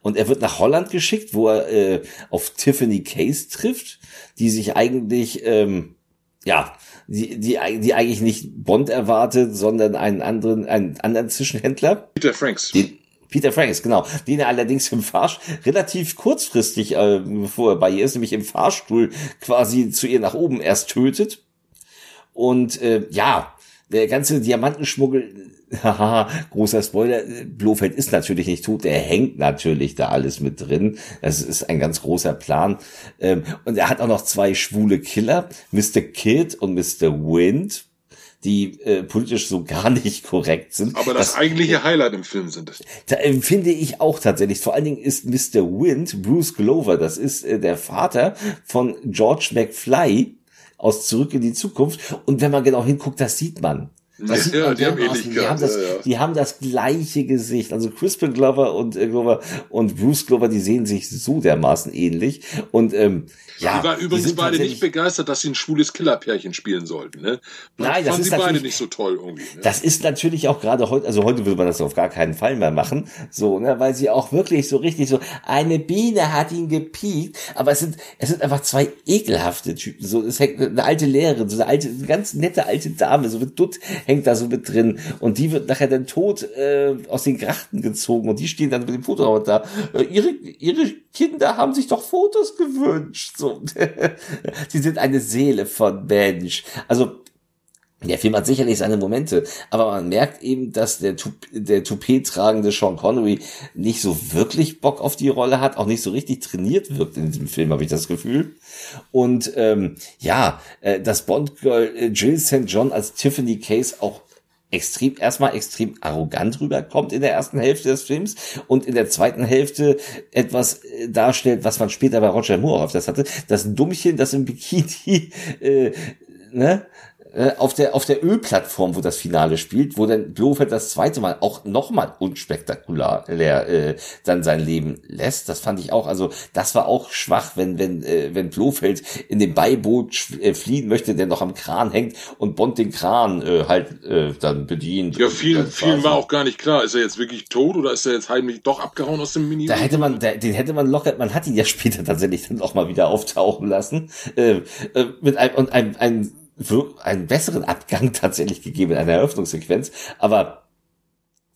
und er wird nach Holland geschickt, wo er äh, auf Tiffany Case trifft, die sich eigentlich, ähm, ja, die, die, die eigentlich nicht Bond erwartet, sondern einen anderen, einen anderen Zwischenhändler. Peter Franks. Den, Peter Franks, genau. Den er allerdings im Fahrstuhl relativ kurzfristig, äh, bevor er bei ihr ist, nämlich im Fahrstuhl quasi zu ihr nach oben erst tötet. Und äh, ja, der ganze Diamantenschmuggel haha, großer Spoiler, Blofeld ist natürlich nicht tot, er hängt natürlich da alles mit drin. Das ist ein ganz großer Plan. Ähm, und er hat auch noch zwei schwule Killer, Mr. Kid und Mr. Wind die äh, politisch so gar nicht korrekt sind. Aber das, das eigentliche Highlight im Film sind es. Da empfinde ich auch tatsächlich. Vor allen Dingen ist Mr. Wind, Bruce Glover, das ist äh, der Vater von George McFly aus Zurück in die Zukunft. Und wenn man genau hinguckt, das sieht man. Das ja, die haben ähnlich die haben, das, ja, ja. die haben das gleiche Gesicht. Also Crispin Glover und äh, Glover und Bruce Glover, die sehen sich so dermaßen ähnlich. Und ähm, ja, die waren übrigens beide nicht begeistert, dass sie ein schwules Killerpärchen spielen sollten. Ne? Man Nein, das ist sie beide nicht so toll irgendwie. Ne? Das ist natürlich auch gerade heute, also heute würde man das auf gar keinen Fall mehr machen, so, ne, weil sie auch wirklich so richtig so eine Biene hat ihn gepiekt, aber es sind es sind einfach zwei ekelhafte Typen. So, es hängt eine alte Lehrerin, so eine alte, eine ganz nette alte Dame, so mit Dutt hängt da so mit drin und die wird nachher dann tot äh, aus den Grachten gezogen und die stehen dann mit dem Foto da. Äh, ihre ihre Kinder haben sich doch Fotos gewünscht. So. Sie sind eine Seele von Mensch. Also der Film hat sicherlich seine Momente, aber man merkt eben, dass der, der Toupet tragende Sean Connery nicht so wirklich Bock auf die Rolle hat, auch nicht so richtig trainiert wirkt in diesem Film, habe ich das Gefühl. Und ähm, ja, äh, das Bond-Girl äh, Jill St. John als Tiffany Case auch extrem, erstmal extrem arrogant rüberkommt in der ersten Hälfte des Films und in der zweiten Hälfte etwas äh, darstellt, was man später bei Roger Moore auf das hatte. Das Dummchen, das im Bikini, äh, ne, äh, auf der auf der Ölplattform, wo das Finale spielt, wo dann Blofeld das zweite Mal auch nochmal unspektakulär äh, dann sein Leben lässt. Das fand ich auch, also das war auch schwach, wenn wenn äh, wenn Blofeld in dem Beiboot äh, fliehen möchte, der noch am Kran hängt und Bond den Kran äh, halt äh, dann bedient. Ja, vielen vielen war auch gar nicht klar, ist er jetzt wirklich tot oder ist er jetzt heimlich doch abgehauen aus dem Mini? Da hätte man, da, den hätte man locker, man hat ihn ja später tatsächlich dann auch mal wieder auftauchen lassen äh, äh, mit einem und einem, einem einen besseren Abgang tatsächlich gegeben in einer Eröffnungssequenz. Aber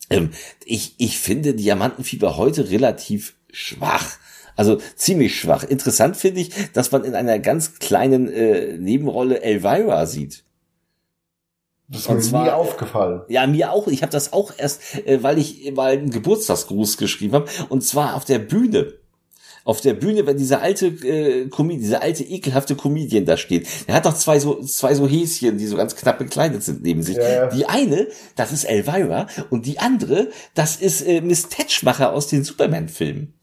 ähm, ich, ich finde Diamantenfieber heute relativ schwach. Also ziemlich schwach. Interessant finde ich, dass man in einer ganz kleinen äh, Nebenrolle Elvira sieht. Das ist mir zwar, nie aufgefallen. Ja, mir auch. Ich habe das auch erst, äh, weil ich mal einen Geburtstagsgruß geschrieben habe. Und zwar auf der Bühne auf der Bühne, wenn dieser alte äh, Comedian, dieser alte ekelhafte Comedian da steht, der hat doch zwei so zwei so Häschen, die so ganz knapp bekleidet sind neben sich. Ja, ja. Die eine, das ist Elvira und die andere, das ist äh, Miss Tetschmacher aus den Superman-Filmen.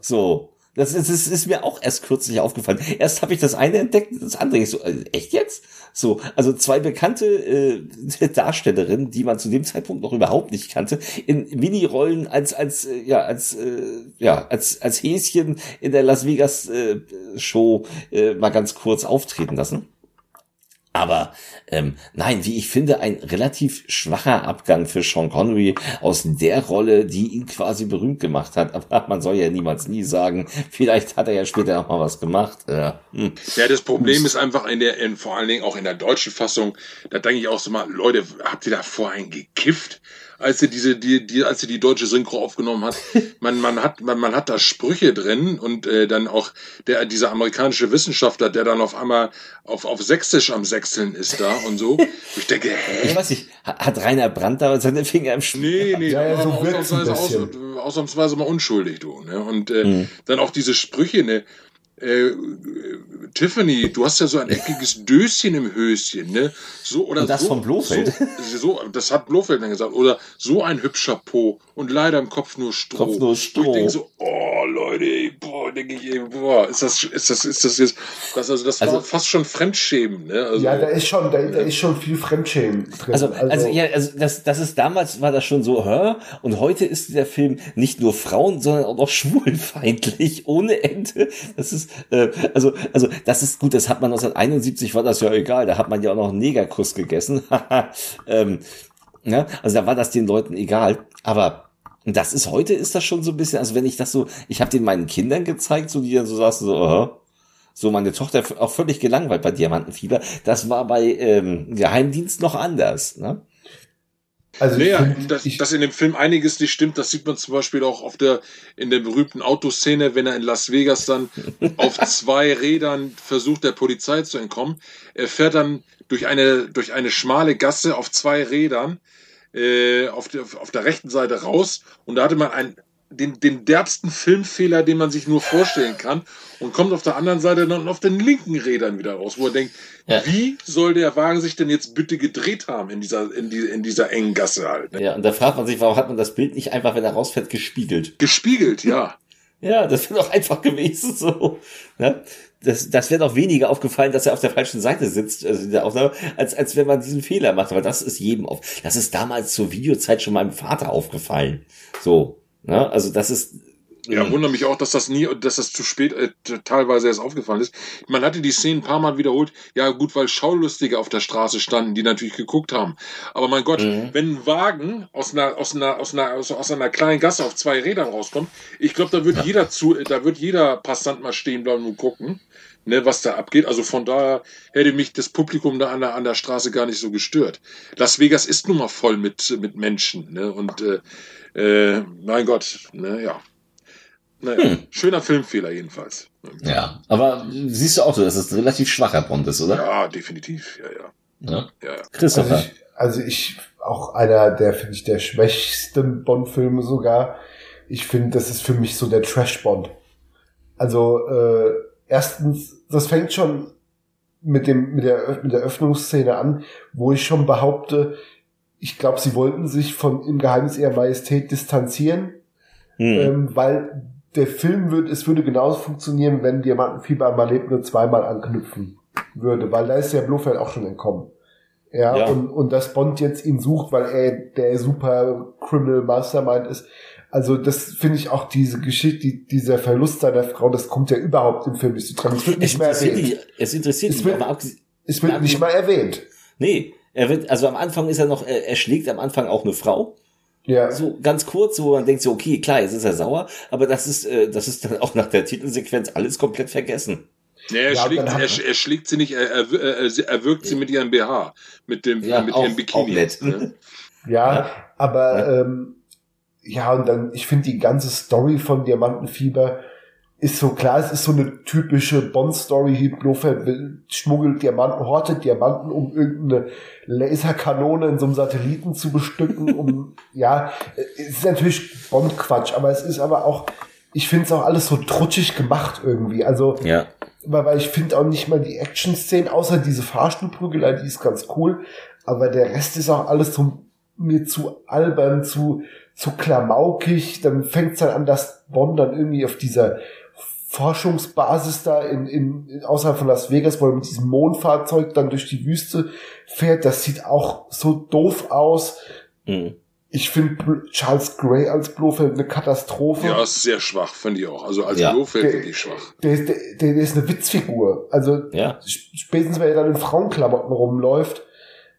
So, das ist, das ist mir auch erst kürzlich aufgefallen. Erst habe ich das eine entdeckt, das andere. Ich so, äh, echt jetzt? So, also zwei bekannte äh, Darstellerinnen, die man zu dem Zeitpunkt noch überhaupt nicht kannte, in Mini-Rollen als als äh, ja als äh, ja als als Häschen in der Las Vegas äh, Show äh, mal ganz kurz auftreten lassen. Aber ähm, nein, wie ich finde, ein relativ schwacher Abgang für Sean Connery aus der Rolle, die ihn quasi berühmt gemacht hat. Aber man soll ja niemals nie sagen, vielleicht hat er ja später noch mal was gemacht. Äh, hm. Ja, das Problem ist einfach in der, in, vor allen Dingen auch in der deutschen Fassung, da denke ich auch so mal, Leute, habt ihr da vorhin gekifft? Als sie diese, die, die, als sie die deutsche Synchro aufgenommen hat. Man, man hat, man, man hat da Sprüche drin und äh, dann auch der, dieser amerikanische Wissenschaftler, der dann auf einmal auf, auf Sächsisch am Sechseln ist da und so. Ich denke, hä? Ich weiß nicht, hat Rainer Brandt da seine Finger im Spiel? Nee, nee, ja, ja, so ausnahmsweise, aus, ausnahmsweise mal unschuldig, du. Ne? Und äh, mhm. dann auch diese Sprüche, ne? Äh, Tiffany, du hast ja so ein eckiges Döschen im Höschen, ne? So oder und das so, von Blofeld. So, so, das hat Blofeld dann gesagt. Oder so ein hübscher Po und leider im Kopf nur Stroh. Kopf nur Stroh. Und ich denke so, oh Leute, boah, denke ich, boah, ist das, ist das, ist das jetzt, das, also das also, war fast schon Fremdschämen, ne? Also, ja, da ist schon, da, da ist schon viel Fremdschämen drin. Also, also, also ja, also das, das ist damals war das schon so, hä? Und heute ist der Film nicht nur Frauen, sondern auch noch schwulenfeindlich ohne Ende. Das ist äh, also, also das ist gut, das hat man 1971, war das ja egal, da hat man ja auch noch einen Negerkuss gegessen. ähm, ja, also da war das den Leuten egal. Aber das ist heute ist das schon so ein bisschen, also wenn ich das so, ich habe den meinen Kindern gezeigt, so die dann so saßen, so, uh, so meine Tochter auch völlig gelangweilt bei Diamantenfieber. Das war bei ähm, Geheimdienst noch anders. Ne? Also naja, find, dass, dass in dem Film einiges nicht stimmt, das sieht man zum Beispiel auch auf der, in der berühmten Autoszene, wenn er in Las Vegas dann auf zwei Rädern versucht, der Polizei zu entkommen. Er fährt dann durch eine, durch eine schmale Gasse auf zwei Rädern äh, auf, der, auf der rechten Seite raus und da hatte man ein, den, den derbsten Filmfehler, den man sich nur vorstellen kann und kommt auf der anderen Seite dann auf den linken Rädern wieder raus, wo er denkt, ja. wie soll der Wagen sich denn jetzt bitte gedreht haben in dieser, in, die, in dieser engen Gasse halt. Ne? Ja, und da fragt man sich, warum hat man das Bild nicht einfach, wenn er rausfährt, gespiegelt? Gespiegelt, ja. Ja, das wäre doch einfach gewesen so. Ne? Das, das wäre doch weniger aufgefallen, dass er auf der falschen Seite sitzt, also in der Aufnahme, als, als wenn man diesen Fehler macht. Aber das ist jedem auf. Das ist damals zur Videozeit schon meinem Vater aufgefallen. So. Ne? Also das ist ja, wundere mich auch, dass das nie, dass das zu spät äh, teilweise erst aufgefallen ist. Man hatte die Szenen ein paar Mal wiederholt. Ja, gut, weil Schaulustige auf der Straße standen, die natürlich geguckt haben. Aber mein Gott, mhm. wenn ein Wagen aus einer, aus einer, aus einer, aus, aus einer kleinen Gasse auf zwei Rädern rauskommt, ich glaube, da wird ja. jeder zu, da wird jeder Passant mal stehen bleiben und gucken, ne, was da abgeht. Also von daher hätte mich das Publikum da an der, an der Straße gar nicht so gestört. Las Vegas ist nun mal voll mit, mit Menschen, ne, und, äh, äh, mein Gott, ne, ja. Naja, hm. schöner Filmfehler jedenfalls. Ja, aber siehst du auch so, dass es ein relativ schwacher Bond ist, oder? Ja, definitiv, ja, ja. ja? ja, ja. Christopher. Also ich, also ich, auch einer der, finde ich, der schwächsten Bond-Filme sogar. Ich finde, das ist für mich so der Trash-Bond. Also, äh, erstens, das fängt schon mit dem, mit der, mit der Öffnungsszene an, wo ich schon behaupte, ich glaube, sie wollten sich von im Geheimnis ihrer Majestät distanzieren, hm. ähm, weil der Film würde, es würde genauso funktionieren, wenn Diamantenfieber mal lebt nur zweimal anknüpfen. würde, weil da ist ja Blofeld auch schon entkommen. Ja, ja, Und, und dass Bond jetzt ihn sucht, weil er der super Criminal Mastermind ist. Also das finde ich auch diese Geschichte, die, dieser Verlust seiner Frau, das kommt ja überhaupt im Film nicht zu tragen. Es wird nicht mehr erwähnt. es interessiert es wird, aber es wird nicht mal erwähnt. Nee, er wird, also am Anfang ist er noch, er, er schlägt am Anfang auch eine Frau. Ja. So ganz kurz, wo man denkt so, okay, klar, jetzt ist er sauer, aber das ist, äh, das ist dann auch nach der Titelsequenz alles komplett vergessen. Ja, er, ja, schlägt, er, er, schlägt sie nicht, er, er, er wirkt sie mit ihrem BH, mit dem, ja, mit auch, ihrem Bikini. Ne? Ja, ja, aber ja. Ähm, ja, und dann, ich finde die ganze Story von Diamantenfieber ist so klar, es ist so eine typische Bond-Story. Blofeld schmuggelt Diamanten, hortet Diamanten, um irgendeine Laserkanone in so einem Satelliten zu bestücken, um, ja, es ist natürlich Bond-Quatsch, aber es ist aber auch, ich finde es auch alles so trutschig gemacht irgendwie. Also, ja. weil ich finde auch nicht mal die Action-Szenen, außer diese Fahrstuhlprügelei, die ist ganz cool, aber der Rest ist auch alles so mir zu albern, zu, zu klamaukig. Dann fängt es dann an, dass Bond dann irgendwie auf dieser Forschungsbasis da in, in, in außerhalb von Las Vegas, wo er mit diesem Mondfahrzeug dann durch die Wüste fährt. Das sieht auch so doof aus. Mhm. Ich finde Charles Gray als Blofeld eine Katastrophe. Ja, ist sehr schwach, finde ich auch. Also als ja. Blofeld finde ich schwach. Der, der, der, der ist eine Witzfigur. Also ja. spätestens, wenn er dann in Frauenklamotten rumläuft,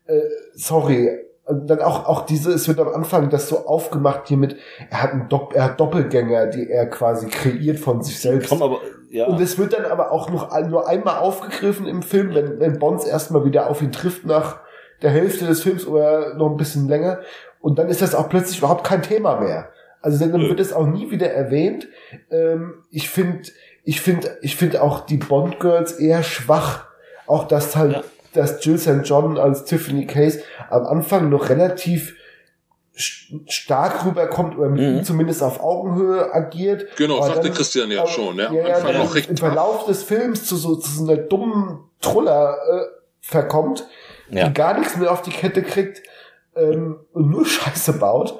äh, sorry, und dann auch, auch diese, es wird am Anfang das so aufgemacht hier mit, er hat einen Dopp, er hat Doppelgänger, die er quasi kreiert von sich selbst. Komm, aber, ja. Und es wird dann aber auch noch nur einmal aufgegriffen im Film, wenn, wenn Bonds erstmal wieder auf ihn trifft nach der Hälfte des Films oder noch ein bisschen länger. Und dann ist das auch plötzlich überhaupt kein Thema mehr. Also dann wird es auch nie wieder erwähnt. Ähm, ich finde, ich finde, ich finde auch die Bond Girls eher schwach. Auch das halt, ja dass Jill St. John als Tiffany Case am Anfang noch relativ stark rüberkommt oder mit mhm. ihm zumindest auf Augenhöhe agiert. Genau, aber sagte dann, Christian ja schon. Ja, ja, Anfang noch recht Im Verlauf des Films zu so, zu so einer dummen Truller äh, verkommt, ja. die gar nichts mehr auf die Kette kriegt ähm, und nur Scheiße baut.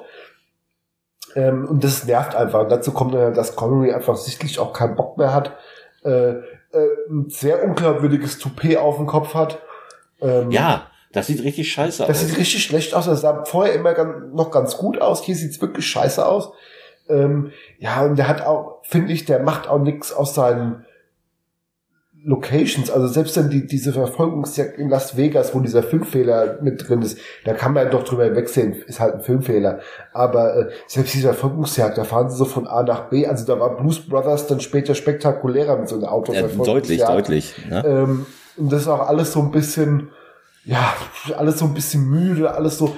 Ähm, und das nervt einfach. Und dazu kommt dann, dass Connery einfach sichtlich auch keinen Bock mehr hat, äh, äh, ein sehr unglaubwürdiges Toupet auf dem Kopf hat ähm, ja, das sieht richtig scheiße das aus. Das sieht richtig schlecht aus. Das sah vorher immer ganz, noch ganz gut aus. Hier sieht's wirklich scheiße aus. Ähm, ja, und der hat auch, finde ich, der macht auch nichts aus seinen Locations. Also selbst dann die, diese Verfolgungsjagd in Las Vegas, wo dieser Filmfehler mit drin ist, da kann man ja doch drüber wegsehen, ist halt ein Filmfehler. Aber äh, selbst diese Verfolgungsjagd, da fahren sie so von A nach B. Also da war Blues Brothers dann später spektakulärer mit so einer Autoverfolgungsjagd. Ja, deutlich, deutlich. Ne? Ähm, und das ist auch alles so ein bisschen, ja, alles so ein bisschen müde, alles so,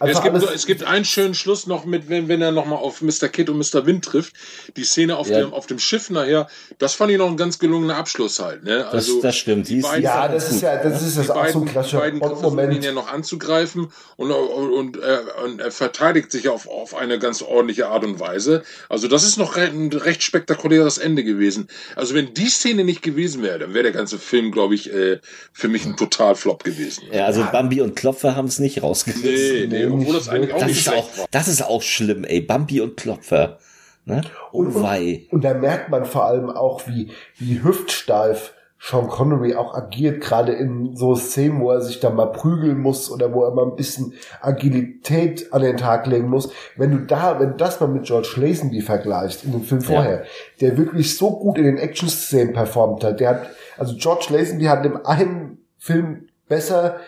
es gibt, es gibt einen schönen Schluss noch mit, wenn, wenn er nochmal auf Mr. Kid und Mr. Wind trifft. Die Szene auf, ja. dem, auf dem Schiff nachher, das fand ich noch ein ganz ganz Abschluss halt. Ne? Also das, das stimmt. Die beiden, ja, das ist ja, das ist das auch beiden, so ein klassischer beiden versuchen ihn ja noch anzugreifen und, und, und, äh, und er verteidigt sich auf, auf eine ganz ordentliche Art und Weise. Also das ist noch ein recht spektakuläres Ende gewesen. Also wenn die Szene nicht gewesen wäre, dann wäre der ganze Film, glaube ich, äh, für mich ein Totalflop gewesen. Ja, also Bambi und Klopfer haben es nicht rausgerissen. Nee, nee, obwohl das eigentlich auch das nicht ist auch, war. Das ist auch schlimm, ey. Bambi und Klopfer. Ne? Oh und, wei. Und, und da merkt man vor allem auch, wie, wie hüftsteif Sean Connery auch agiert, gerade in so Szenen, wo er sich da mal prügeln muss oder wo er mal ein bisschen Agilität an den Tag legen muss. Wenn du da, wenn du das mal mit George Lazenby vergleichst, in dem Film vorher, ja. der wirklich so gut in den Action-Szenen performt hat, der hat, also George Lazenby hat in dem einen Film besser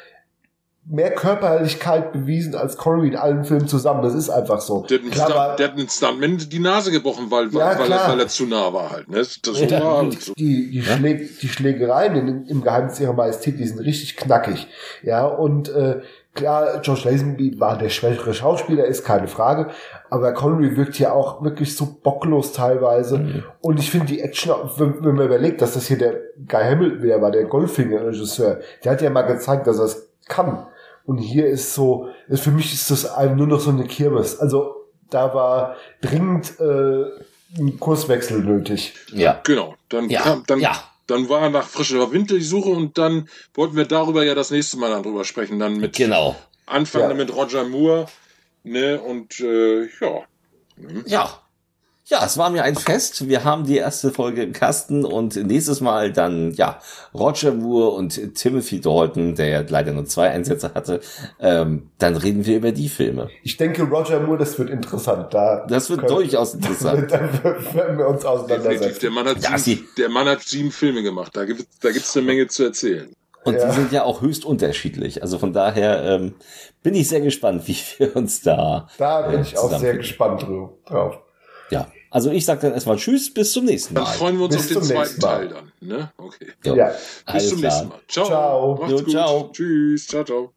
mehr Körperlichkeit bewiesen als Connery in allen Filmen zusammen. Das ist einfach so. Der, klar, Stunt, der hat einen Stuntman die Nase gebrochen, weil, ja, weil, er, weil er zu nah war halt. Ne? Das ja, war halt so. Die, die, Schläg, die Schlägereien in, im Geheimnis ihrer Majestät, die sind richtig knackig. Ja, und äh, klar, George Lazenby war der schwächere Schauspieler, ist keine Frage. Aber Connery wirkt hier auch wirklich so bocklos teilweise. Mhm. Und ich finde die Action, wenn, wenn man überlegt, dass das hier der Guy Hamilton wieder war, der Goldfinger-Regisseur, der hat ja mal gezeigt, dass er es kann. Und hier ist so, für mich ist das einem nur noch so eine Kirmes. Also da war dringend äh, ein Kurswechsel nötig. Ja. Genau. Dann ja. kam, dann, ja. dann war nach frischer Winter die Suche und dann wollten wir darüber ja das nächste Mal dann drüber sprechen. Dann mit genau. Anfang ja. mit Roger Moore. Ne, und äh, ja. Ja. Ja, es war mir ein Fest. Wir haben die erste Folge im Kasten und nächstes Mal dann, ja, Roger Moore und Timothy Dalton, der ja leider nur zwei Einsätze hatte. Ähm, dann reden wir über die Filme. Ich denke, Roger Moore, das wird interessant. Da das wird können, durchaus interessant. da werden wir uns auseinandersetzen. Der Mann, hat sieben, der Mann hat sieben Filme gemacht. Da gibt da gibt's eine Menge zu erzählen. Und ja. die sind ja auch höchst unterschiedlich. Also von daher ähm, bin ich sehr gespannt, wie wir uns da. Da bin äh, ich auch sehr gespannt drauf. Ja, also ich sage dann erstmal Tschüss, bis zum nächsten Mal. Dann freuen wir uns bis auf den zweiten Teil dann. Ne? Okay. Ja. Bis zum nächsten Mal. Ciao. Ciao. Macht's jo, gut. Ciao. Tschüss. Ciao, ciao.